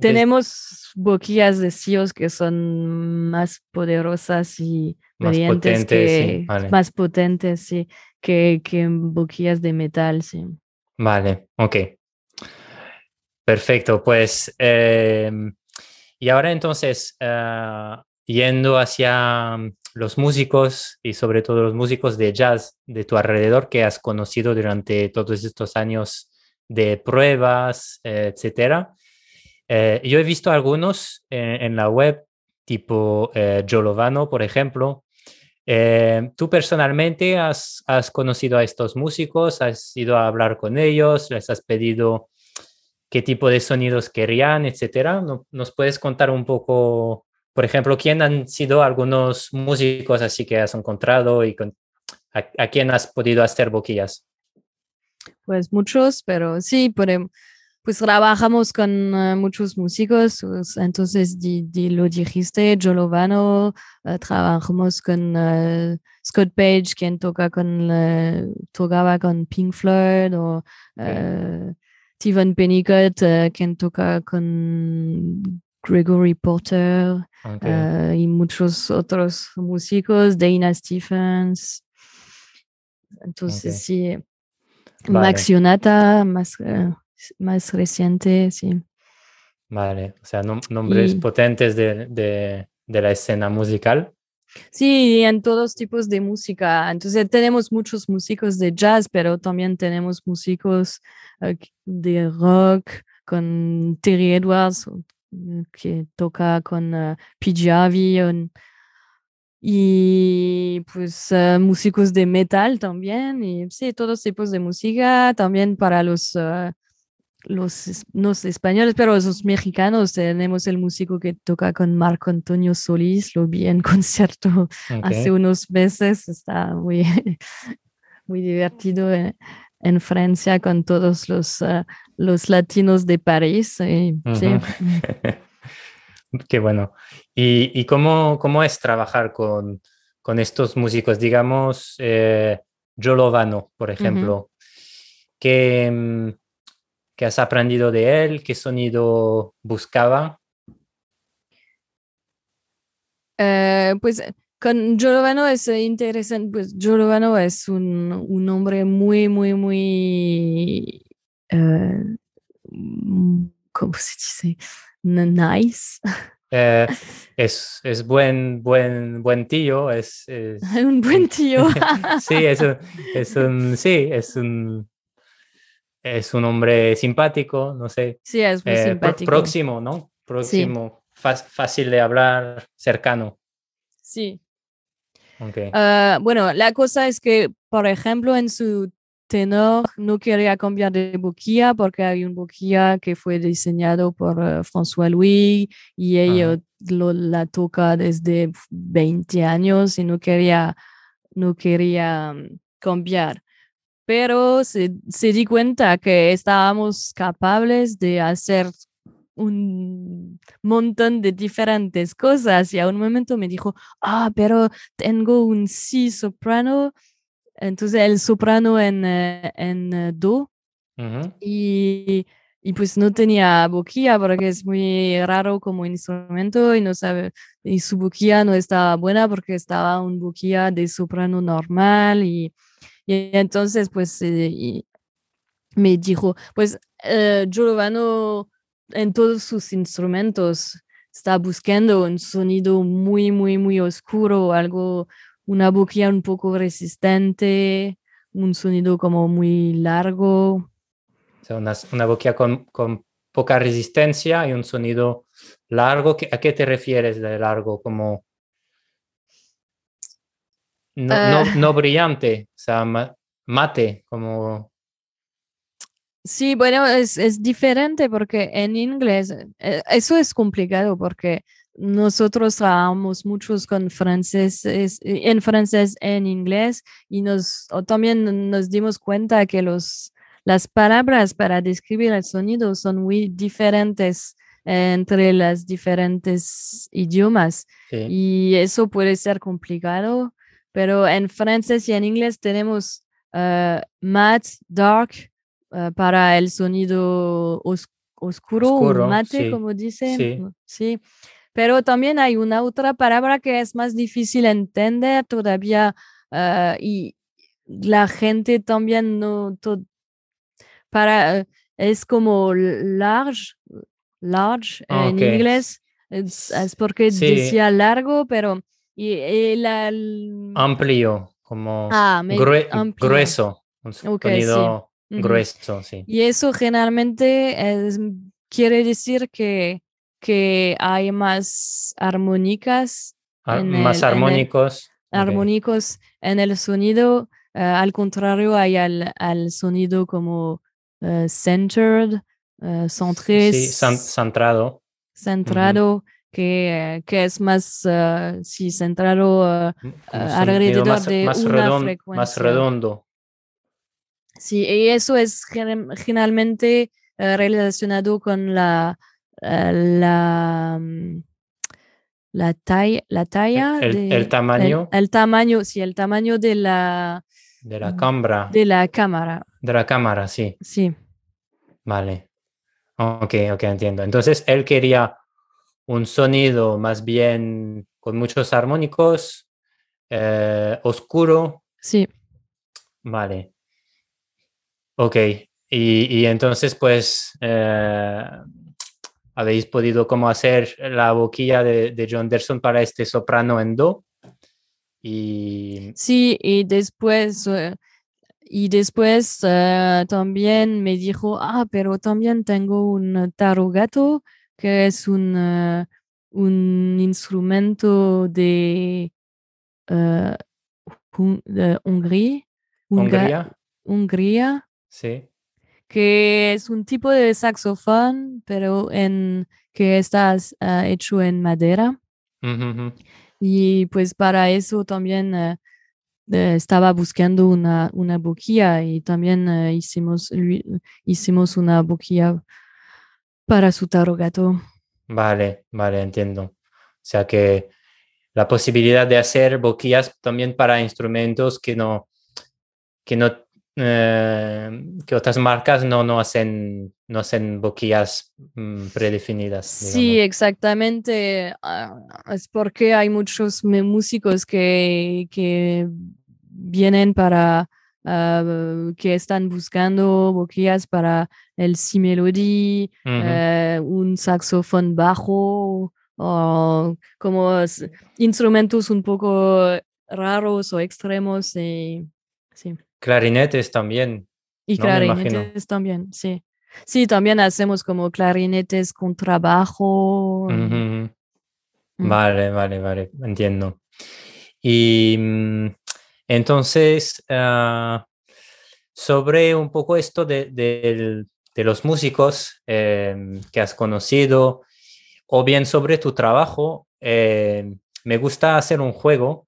tenemos boquillas de CIOs que son más poderosas y más potentes, que, más potentes sí, que, que boquillas de metal. Sí. Vale, ok. Perfecto, pues em, y ahora entonces, ah, yendo hacia los músicos y sobre todo los músicos de jazz de tu alrededor que has conocido durante todos estos años de pruebas, etcétera. Eh, yo he visto algunos en, la web, tipo eh, Jolovano, por ejemplo. Eh, ¿Tú personalmente has, has, conocido a estos músicos? ¿Has ido a hablar con ellos? ¿Les has pedido qué tipo de sonidos querían, etcétera? ¿Nos puedes contar un poco, por ejemplo, quién han sido algunos músicos así que has encontrado y a, a, quién has podido hacer boquillas? Pues muchos, pero sí, podemos pues trabajamos con uh, muchos músicos, pues, entonces di, di lo dijiste, Jolovano, uh, trabajamos con uh, Scott Page, quien toca con, tocaba con Pink Floyd, o okay. Steven Pennicott, quien toca con Gregory Porter, okay. y muchos otros músicos, Dana Stephens. Entonces, okay. sí, vale. Max Yonata, más más reciente, sí. Vale, o sea, nombres potentes de, de, de, la escena musical. Sí, en todos tipos de música. Entonces tenemos muchos músicos de jazz, pero también tenemos músicos uh, de rock, con Terry Edwards, que toca con uh, PGRV, y pues uh, músicos de metal también, y sí, todos tipos de música, también para los los, los españoles, pero los mexicanos tenemos el músico que toca con Marco Antonio Solís, lo vi en concierto hace unos meses, está muy, muy divertido. Eh, en Francia con todos los, uh, los latinos de París. Y, uh -huh. sí. Qué bueno. ¿Y, y cómo, cómo, es trabajar con, con, estos músicos? Digamos, eh, Giovano, por ejemplo. Uh -huh. ¿Qué, ¿Qué, has aprendido de él? ¿Qué sonido buscaba? Uh, pues con Giordano es interesante, pues Giordano es un, un hombre muy, muy, muy, uh, ¿cómo se dice? Nice. Eh, es, es buen, buen, buen tío, es, es... un buen tío. sí, es un, es un, sí, es un, es un hombre simpático, no sé. Sí, es muy eh, simpático. Próximo, ¿no? Próximo, sí. fácil de hablar, cercano. Sí. Okay. Uh, bueno, la cosa es que, por ejemplo, en su tenor no quería cambiar de boquilla porque hay un boquilla que fue diseñado por uh, François Louis y ella lo, la toca desde 20 años y no quería, no quería um, cambiar. Pero se, se di cuenta que estábamos capaces de hacer un montón de diferentes cosas. Y a un momento me dijo, ah, pero tengo un si soprano, entonces el soprano en, en do. Uh -huh. y, y, pues no tenía boquilla porque es muy raro como instrumento y no sabe, y su boquilla no estaba buena porque estaba un boquilla de soprano normal y, y entonces pues y me dijo, pues Giovanni en todos sus instrumentos está buscando un sonido muy, muy, muy oscuro, algo, una boquilla un poco resistente, un sonido como muy largo. O sea, una, una boquilla con, con, poca resistencia y un sonido largo. ¿A qué te refieres de largo? Como no, uh, no, no brillante, o sea, mate, como Sí, bueno, es, es, diferente porque en inglés, eh, eso es complicado porque nosotros trabajamos muchos con franceses, en francés, en inglés, y nos, también nos dimos cuenta que los, las palabras para describir el sonido son muy diferentes entre las diferentes idiomas. Sí. Y eso puede ser complicado, pero en francés y en inglés tenemos uh, mat, dark, Uh, para el sonido os oscuro, oscuro, mate, sí, como dice. Sí. sí. Pero también hay una otra palabra que es más difícil entender todavía uh, y la gente también no para es como large large okay. en inglés es, es porque sí. decía largo pero y, el... amplio como ah, grue amplio. grueso un okay, sonido sí. grueso sí y eso generalmente es, quiere decir que que hay más armónicas Ar más el, armónicos en el, armónicos en el sonido uh, al contrario hay al, al sonido como uh, centered uh, centré sí, centrado centrado -huh. Que, que, es más uh, sí, centrado alrededor más, de más una redondo, frecuencia. Más redondo. Sí, y eso es generalmente relacionado con la, la, la, talla, la talla el, de, el tamaño. El, el, tamaño, sí, el tamaño de la, de la cámara. De la cámara. De la cámara, sí. Sí. Vale. Ok, ok, entiendo. Entonces él quería un sonido más bien con muchos armónicos, eh, oscuro. Sí. Vale. Ok. Y, y entonces, pues, eh, habéis podido como hacer la boquilla de, de, John Derson para este soprano en do. Y... Sí, y después, uh, y después uh, también me dijo, ah, pero también tengo un tarogato, que es un, uh, un instrumento de, de Hungría. Hungría. Hungría. Sí que es un tipo de saxofón, pero en que está uh, hecho en madera. Uh -huh. Y pues para eso también uh, estaba buscando una, una boquilla y también hicimos, hicimos una boquilla para su tarogato. Vale, vale, entiendo. O sea que la posibilidad de hacer boquillas también para instrumentos que no, que no, eh, que otras marcas no, no hacen, no hacen boquillas mm, predefinidas. Sí, exactamente. Ah, es porque hay muchos músicos que, que vienen para, ah, que están buscando boquillas para el si melody, eh, un saxofón bajo o como instrumentos un poco raros o extremos. Y, sí. Clarinetes también. Y clarinetes también, sí. Sí, también hacemos como clarinetes con trabajo. Mm. Vale, vale, vale, entiendo. Y mm, entonces, ah, sobre un poco esto de, los músicos em, que has conocido, o bien sobre tu trabajo, em, me gusta hacer un juego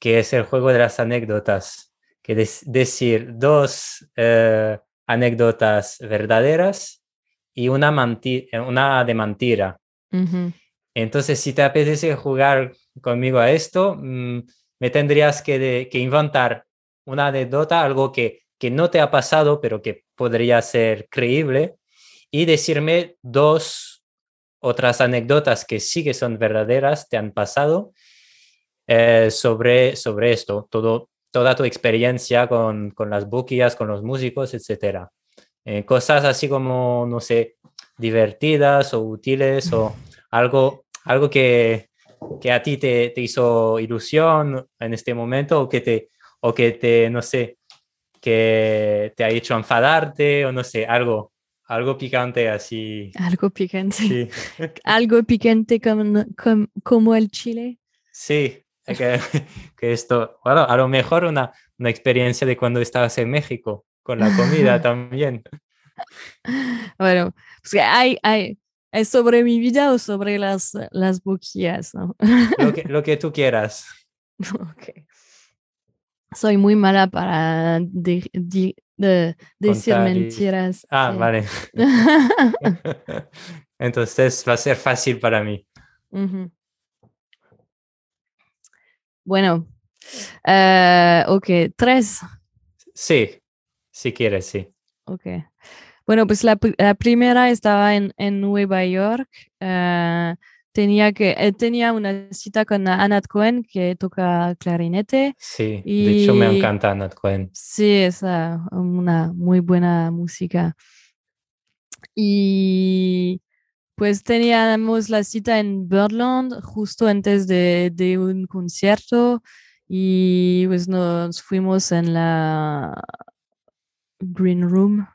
que es el juego de las anécdotas, que es decir dos eh, anécdotas verdaderas y una, una de mentira. Entonces, si te apetece jugar conmigo a esto, mm, me tendrías que, inventar una anécdota, algo que, que no te ha pasado, pero que podría ser creíble, y decirme dos otras anécdotas que sí que son verdaderas, te han pasado eh, sobre, sobre esto, todo, toda tu experiencia con, con las buquillas, con los músicos, etc. Eh, cosas así como, no sé, divertidas o útiles o algo, algo que, que a ti te, te, hizo ilusión en este momento o que te, o que te, no sé, que te ha hecho enfadarte o no sé, algo, algo picante así. Algo picante. Sí. algo picante como, como, como, el chile. Sí, que, que, esto, bueno, a lo mejor una, una experiencia de cuando estabas en México con la comida también. Bueno, pues hay, hay, ¿Es sobre mi vida o sobre las, las boquillas? ¿no? Lo, que, lo que tú quieras. Ok. Soy muy mala para de, de, decir mentiras. Ah, vale. Entonces va a ser fácil para mí. Bueno, uh, ok, tres. Sí, si quieres, sí. Ok. Bueno, pues la, primera estaba en, en Nueva York. Uh, tenía, que, eh, tenía una cita con Anat Cohen, que toca clarinete. Sí, y, de hecho me encanta Anat Cohen. Sí, es una muy buena música. Y pues teníamos la cita en Birdland justo antes de, de un concierto y pues nos fuimos en la Green Room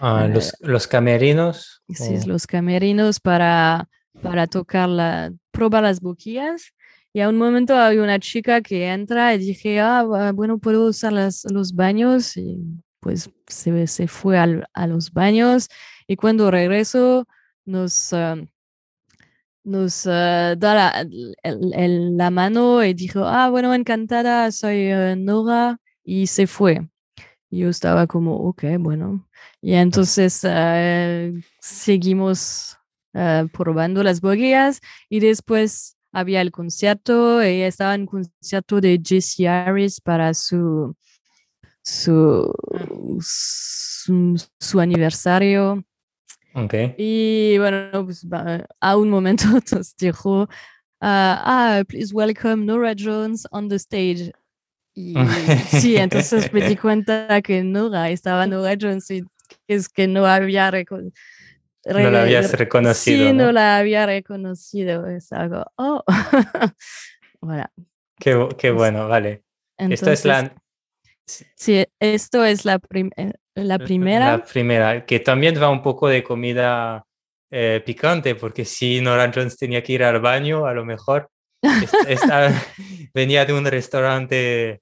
Ah, los, los, camerinos. Sí, los camerinos para, para tocar la, probar las boquillas. Y a un momento hay una chica que entra y dije, ah, bueno, puedo usar las, los baños. Y pues se, se fue al, a los baños. Y cuando regreso, nos, ah, nos ah, da la, la, mano y dijo, ah, bueno, encantada, soy Nora. Y se fue. Yo estaba como, ok, bueno. Y entonces eh, seguimos eh, probando las boguillas y después había el concierto. Ella estaba en concierto de Jesse Harris para su, su, su, aniversario. Okay. Y bueno, pues, a un momento nos dijo, ah, ah, please welcome Nora Jones on the stage. Y sí, entonces me di cuenta que Nora estaba Nora Jones y es que no había reconocido. No la habías reconocido. Sí, no, la había reconocido. Es algo, oh. voilà. Qué, qué bueno, vale. esto es la... Sí, esto es la, eh, la primera. La primera, que también va un poco de comida eh, picante, porque si Nora Jones tenía que ir al baño, a lo mejor venía de un restaurante.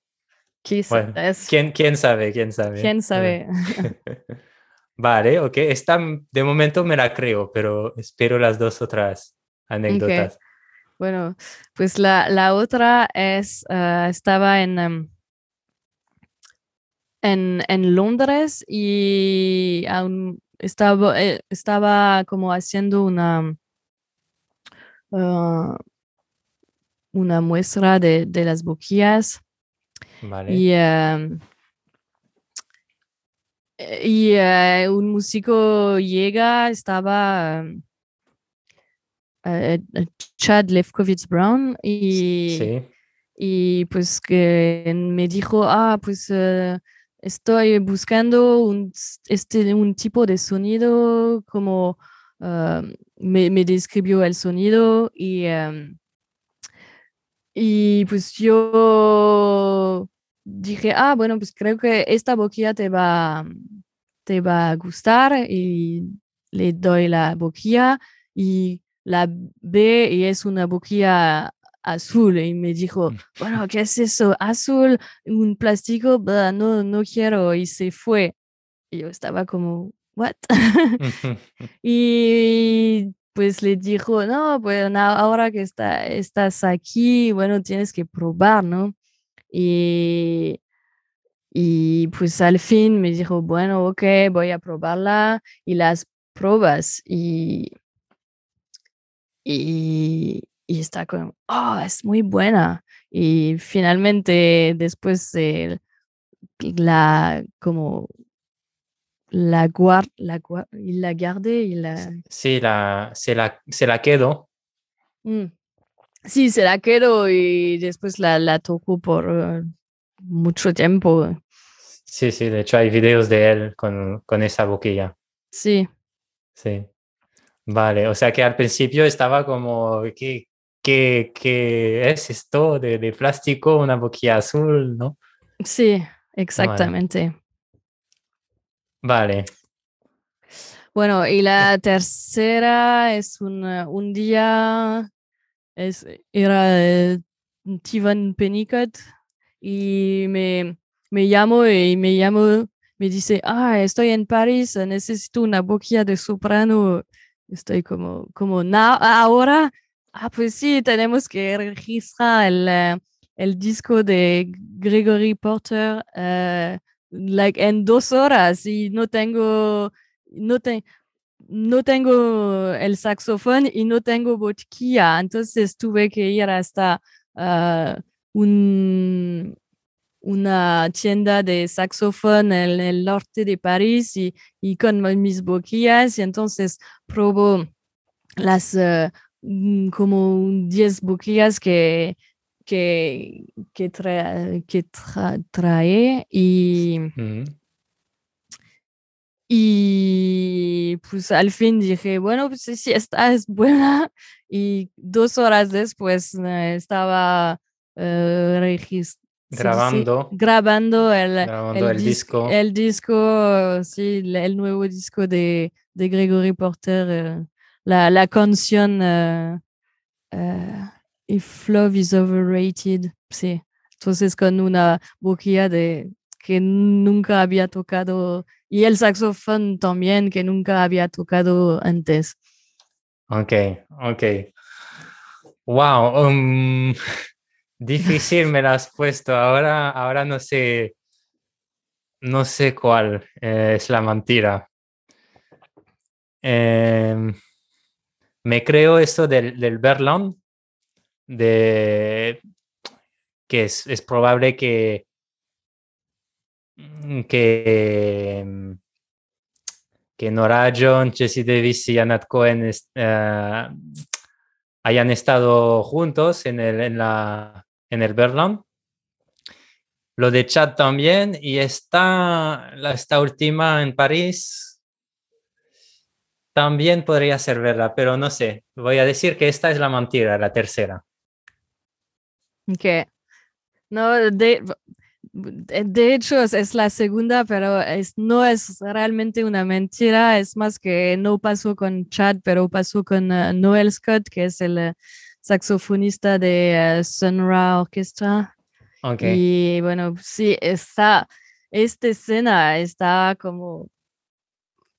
Bueno, ¿quién, ¿quién, sabe? ¿Quién sabe? ¿Quién sabe? Vale, ok. Esta de momento me la creo, pero espero las dos otras anécdotas. Bueno, pues la, la otra es, uh, estaba en, um, en, en, Londres y aún estaba, eh, estaba como haciendo una, uh, una muestra de, de las boquillas. Vale. Y, um, y uh, un músico llega, estaba uh, Chad Lefkowitz Brown y, Sí. y pues que me dijo, ah, pues estoy buscando un, este, un tipo de sonido como uh, me, me, describió el sonido y, um, y pues yo dije, ah, bueno, pues creo que esta boquilla te va, te va a gustar y le doy la boquilla y la ve y es una boquilla azul y me dijo, bueno, ¿qué es eso? Azul, un plástico, no, no quiero y se fue. Y yo estaba como, ¿what? y pues le dijo, no, pues ahora que está, estás aquí, bueno, tienes que probar, ¿no? Y, y pues al fin me dijo, bueno, ok, voy a probarla y las pruebas y, y, y está como, oh, es muy buena. Y finalmente después de la, como, la guard, la guard, y la la... Sí, la, se, la, se la quedo. Mm. Sí, se la quedo y después la, la toco por uh, mucho tiempo. Sí, sí, de hecho hay videos de él con, con esa boquilla. Sí. Sí. Vale, o sea que al principio estaba como, ¿qué, qué, qué es esto de, de, plástico? Una boquilla azul, ¿no? Sí, exactamente. Vale. Vale. Bueno, y la tercera es un, un día, es, era Tivan Pennicott y me, me llamo y me llamo, me dice, ah, estoy en París, necesito una boquilla de soprano estoy como, como ahora, ah, pues sí, tenemos que registrar el, uh, el disco de Gregory Porter uh, like en dos horas y no tengo, no, te, no tengo el saxofón y no tengo boquilla. Entonces tuve que ir hasta uh, un, una tienda de saxofón en el norte de París y, con mis boquillas y entonces probo las uh, como 10 boquillas que, que, que, tra que tra trae y, y pues al fin dije, bueno, pues sí, esta es buena y dos horas después uh, estaba uh, registrando grabando, sí, grabando, el, grabando el, el, disco. El disco, sí, el nuevo disco de, de Gregory Porter, uh, la, la, canción If Love is Overrated, sí. Entonces con una boquilla de que nunca había tocado y el saxofón también que nunca había tocado antes. Ok, ok. Wow. Um... Difícil me la has puesto. Ahora, ahora no sé, no sé cuál eh, es la mentira. Eh, me creo esto del, del Berlón, de que es, es probable que, que, que Nora John, Jesse Davis y Anat Cohen uh, hayan estado juntos en, el, en la en el. Lo de Chad también. Y esta, esta última en París también podría ser verdad, pero no sé. Voy a decir que esta es la mentira, la tercera. Ok. No, de, de hecho es la segunda, pero es, no es realmente una mentira. Es más que no pasó con Chad, pero pasó con uh, Noel Scott, que es el... Uh, saxofonista de uh, Sun Ra Orchestra. Okay. Y bueno, sí, está, esta escena está como...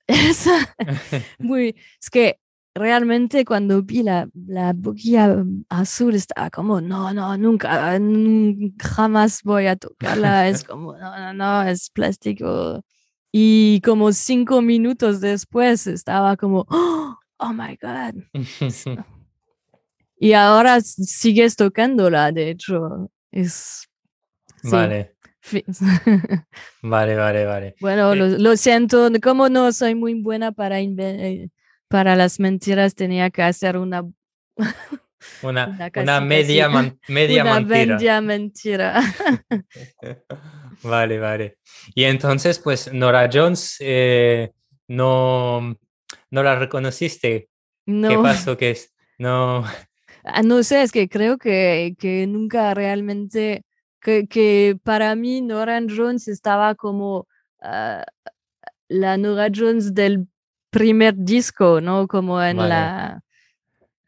Es muy, es que realmente cuando vi la, la boquilla azul estaba como, no, no, nunca, jamás voy a tocarla. es como, no, no, no, es plástico. Y como cinco minutos después estaba como, oh, oh my God. y ahora sigues tocándola, de hecho. Es. Vale. vale, vale, vale. Bueno, eh, lo, lo, siento, como no soy muy buena para, eh, para las mentiras, tenía que hacer una... Una, una, media, media una mentira. Media mentira. vale, vale. Y entonces, pues, Nora Jones, eh, no, no la reconociste. No. ¿Qué pasó? Que no... Ah, no sé, es que creo que, que nunca realmente que, para mí Nora Jones estaba como ah, la Nora Jones del primer disco, ¿no? Como en la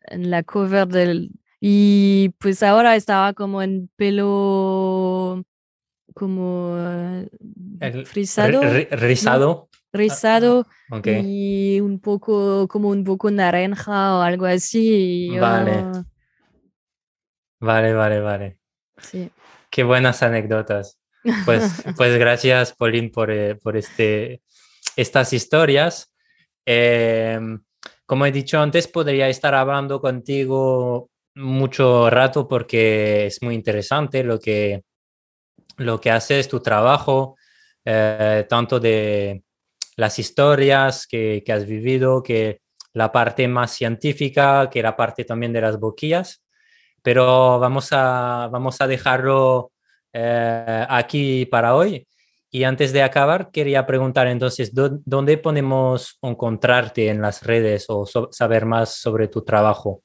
en la cover del y pues ahora estaba como en pelo como frisado rizado. Rizado ah, y un poco como un poco naranja o algo así vale. vale vale vale. Sí. Qué buenas anécdotas. Pues, pues gracias, Pauline, por, eh, por este, estas historias. Em, como he dicho antes, podría estar hablando contigo mucho rato porque es muy interesante lo que, lo que haces, tu trabajo, eh, tanto de las historias que, has vivido, que la parte más científica, que la parte también de las boquillas pero vamos a, vamos a dejarlo eh, aquí para hoy. Y antes de acabar, quería preguntar entonces, ¿dónde podemos encontrarte en las redes o saber más sobre tu trabajo?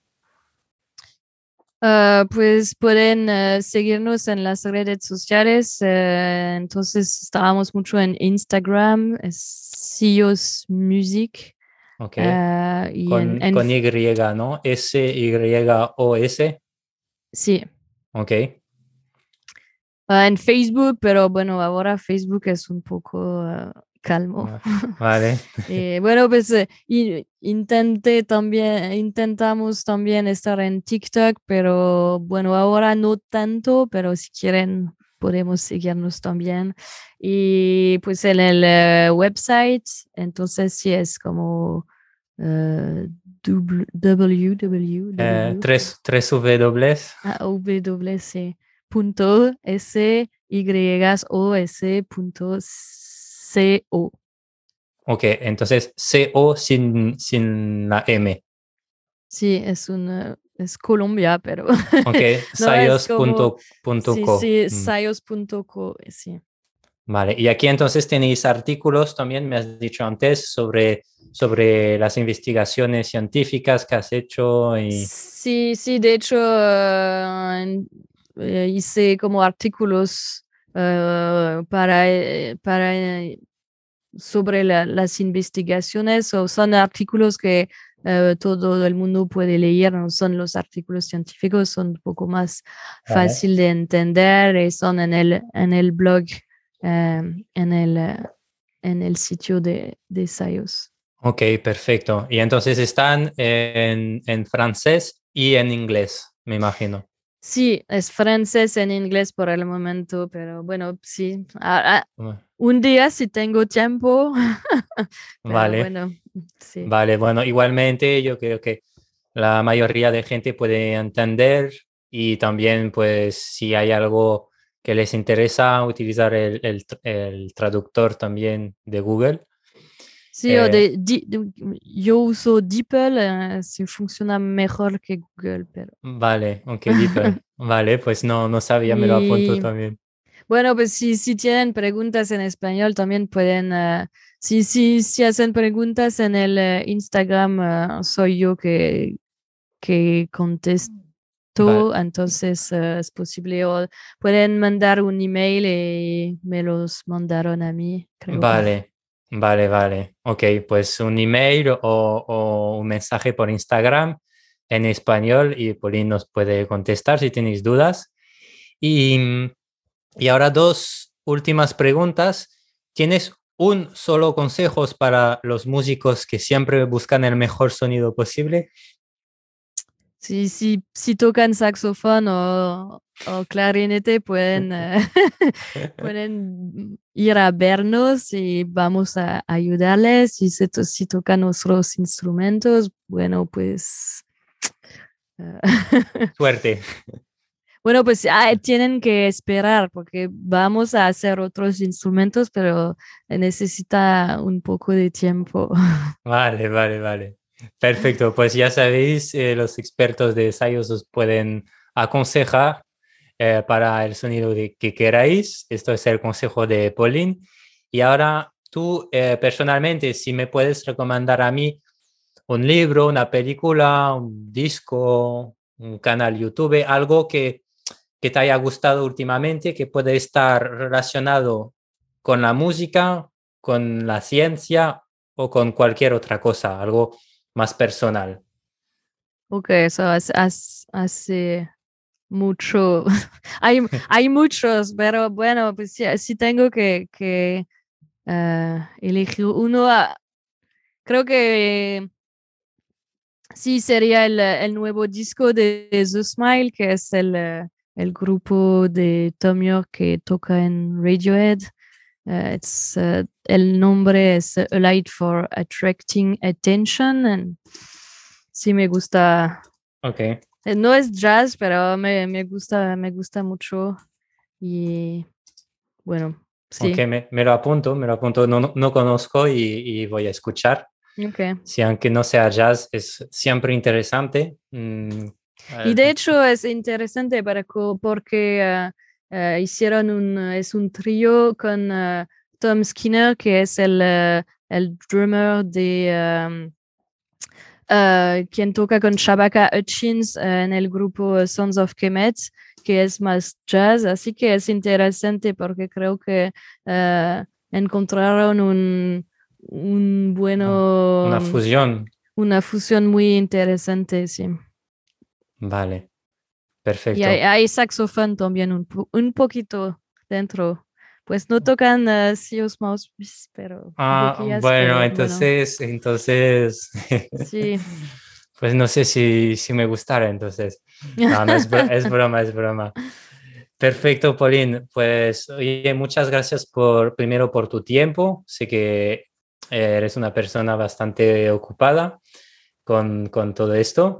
Ah, pues pueden eh, seguirnos en las redes sociales. Eh, entonces estábamos mucho en Instagram, Sios Music. Ok. y con, en, con Y, ¿no? S-Y-O-S. Sí. Ok. Ah, en Facebook, pero bueno, ahora Facebook es un poco ah, calmo. Ah, vale. Eh, bueno, pues eh, intenté también, intentamos también estar en TikTok, pero bueno, ahora no tanto, pero si quieren podemos seguirnos también. Y pues en el eh, website, entonces sí es como www. Eh, tres, tres W. Ah, WC. Punto S Y O S punto C O. Ok, entonces CO sin, sin la M. Sí, es una es Colombia, pero. Ok, sayos.co. Sí, sí, sayos.co, sí. Vale, y aquí entonces tenéis artículos también, me has dicho antes, sobre, sobre las investigaciones científicas que has hecho. Y... Sí, sí, de hecho eh, eh, hice como artículos uh, para, para, sobre las investigaciones, o son artículos que todo el mundo puede leer, no son los artículos científicos, son un poco más fácil de entender y son en el, en el blog Em, en, el, eh, en el sitio de, de ensayos. Ok, perfecto. Y entonces están en, en francés y en inglés, me imagino. Sí, es francés en inglés por el momento, pero bueno, sí. Ah, ah, un día si tengo tiempo. vale. Bueno, sí. Vale, bueno, igualmente yo creo que la mayoría de gente puede entender y también pues si hay algo que les interesa utilizar el, el, traductor también de Google. Sí, o de, eh, yo uso DeepL, eh, si funciona mejor que Google, pero... Vale, ok, DeepL. vale, pues no, no sabía, me lo apunto también. Bueno, pues si, si tienen preguntas en español, también pueden, uh, si, si, si hacen preguntas en el Instagram, soy yo que, que contesto entonces eh, es posible. O pueden mandar un email y me los mandaron a mí. Vale, vale, vale. Ok, pues un email o, un mensaje por Instagram en español y Pauline nos puede contestar si tenéis dudas. Y, y ahora dos últimas preguntas. ¿Tienes un solo consejo para los músicos que siempre buscan el mejor sonido posible? Si, si, si tocan saxofón o, o clarinete, pueden, eh, pueden ir a vernos y vamos a ayudarles. Si, se si tocan otros instrumentos, bueno, pues... Eh, Suerte. Bueno, pues ah, tienen que esperar porque vamos a hacer otros instrumentos, pero necesita un poco de tiempo. Vale, vale, vale. Perfecto, pues ya sabéis, eh, los expertos de ensayos os pueden aconsejar eh, para el sonido que queráis. Esto es el consejo de Pauline. Y ahora tú eh, personalmente, si me puedes recomendar a mí un libro, una película, un disco, un canal YouTube, algo que, que te haya gustado últimamente, que puede estar relacionado con la música, con la ciencia o con cualquier otra cosa, algo más personal. Ok, eso hace, mucho, hay, hay muchos, pero bueno, pues si, tengo que, que eh, elegir uno, ah, creo que sí sería el, nuevo disco de The Smile, que es el, el grupo de Tom York que toca en Radiohead. Uh, it's uh, el nombre es A Light for Attracting Attention. And sí me gusta. Okay. Eh, no es jazz, pero me, me gusta, me gusta mucho. Y bueno, sí. Okay, me, me, lo apunto, me lo apunto. No, no conozco y, y, voy a escuchar. Okay. Si aunque no sea jazz, es siempre interesante. Mm, y de hecho es interesante para, porque uh, Uh, hicieron un, es un trío con uh, Tom Skinner, que es el, uh, el drummer de um, quien toca con Shabaka Hutchins en el grupo Sons of Kemet, que es más jazz. Así que es interesante porque creo que encontraron un, un bueno. Una fusión. Una fusión muy interesante, sí. Vale. Perfecto. Y hay, saxofón también un, un, poquito dentro. Pues no tocan uh, Sios Mouse, pero... Ah, bueno, entonces, entonces... Sí. pues no sé si, si me gustara, entonces. No, no es, es broma, es broma. Perfecto, Pauline. Pues, oye, muchas gracias por, primero por tu tiempo. Sé que eres una persona bastante ocupada con, con todo esto.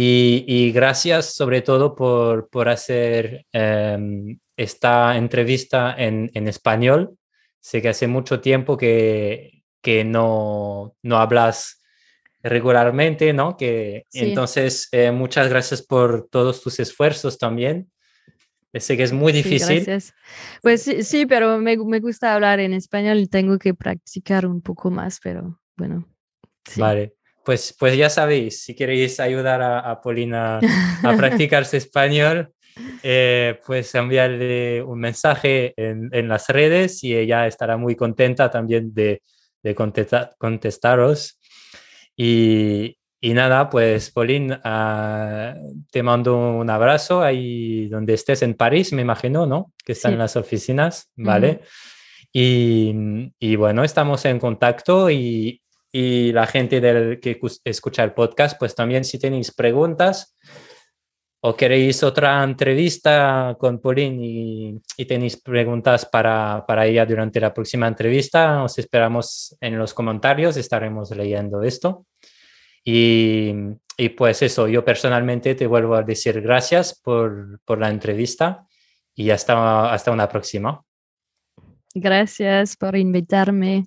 Y, gracias sobre todo por, por hacer em, esta entrevista en, en, español. Sé que hace mucho tiempo que, que no, no hablas regularmente, ¿no? Que, Entonces, eh, muchas gracias por todos tus esfuerzos también. Sé que es muy difícil. gracias. Pues sí, sí pero me, me, gusta hablar en español y tengo que practicar un poco más, pero bueno. Vale pues, pues ya sabéis, si queréis ayudar a, a Polina a practicarse español, eh, pues enviarle un mensaje en, en, las redes y ella estará muy contenta también de, de contestaros. Y, y, nada, pues Pauline, ah, te mando un abrazo ahí donde estés en París, me imagino, ¿no? Que están en las oficinas, ¿vale? y, y, bueno, estamos en contacto y, y la gente del que escucha el podcast, pues también si tenéis preguntas o queréis otra entrevista con Pauline y, y tenéis preguntas para, para, ella durante la próxima entrevista, os esperamos en los comentarios, estaremos leyendo esto. Y, y pues eso, yo personalmente te vuelvo a decir gracias por, por la entrevista y hasta, hasta una próxima. Gracias por invitarme.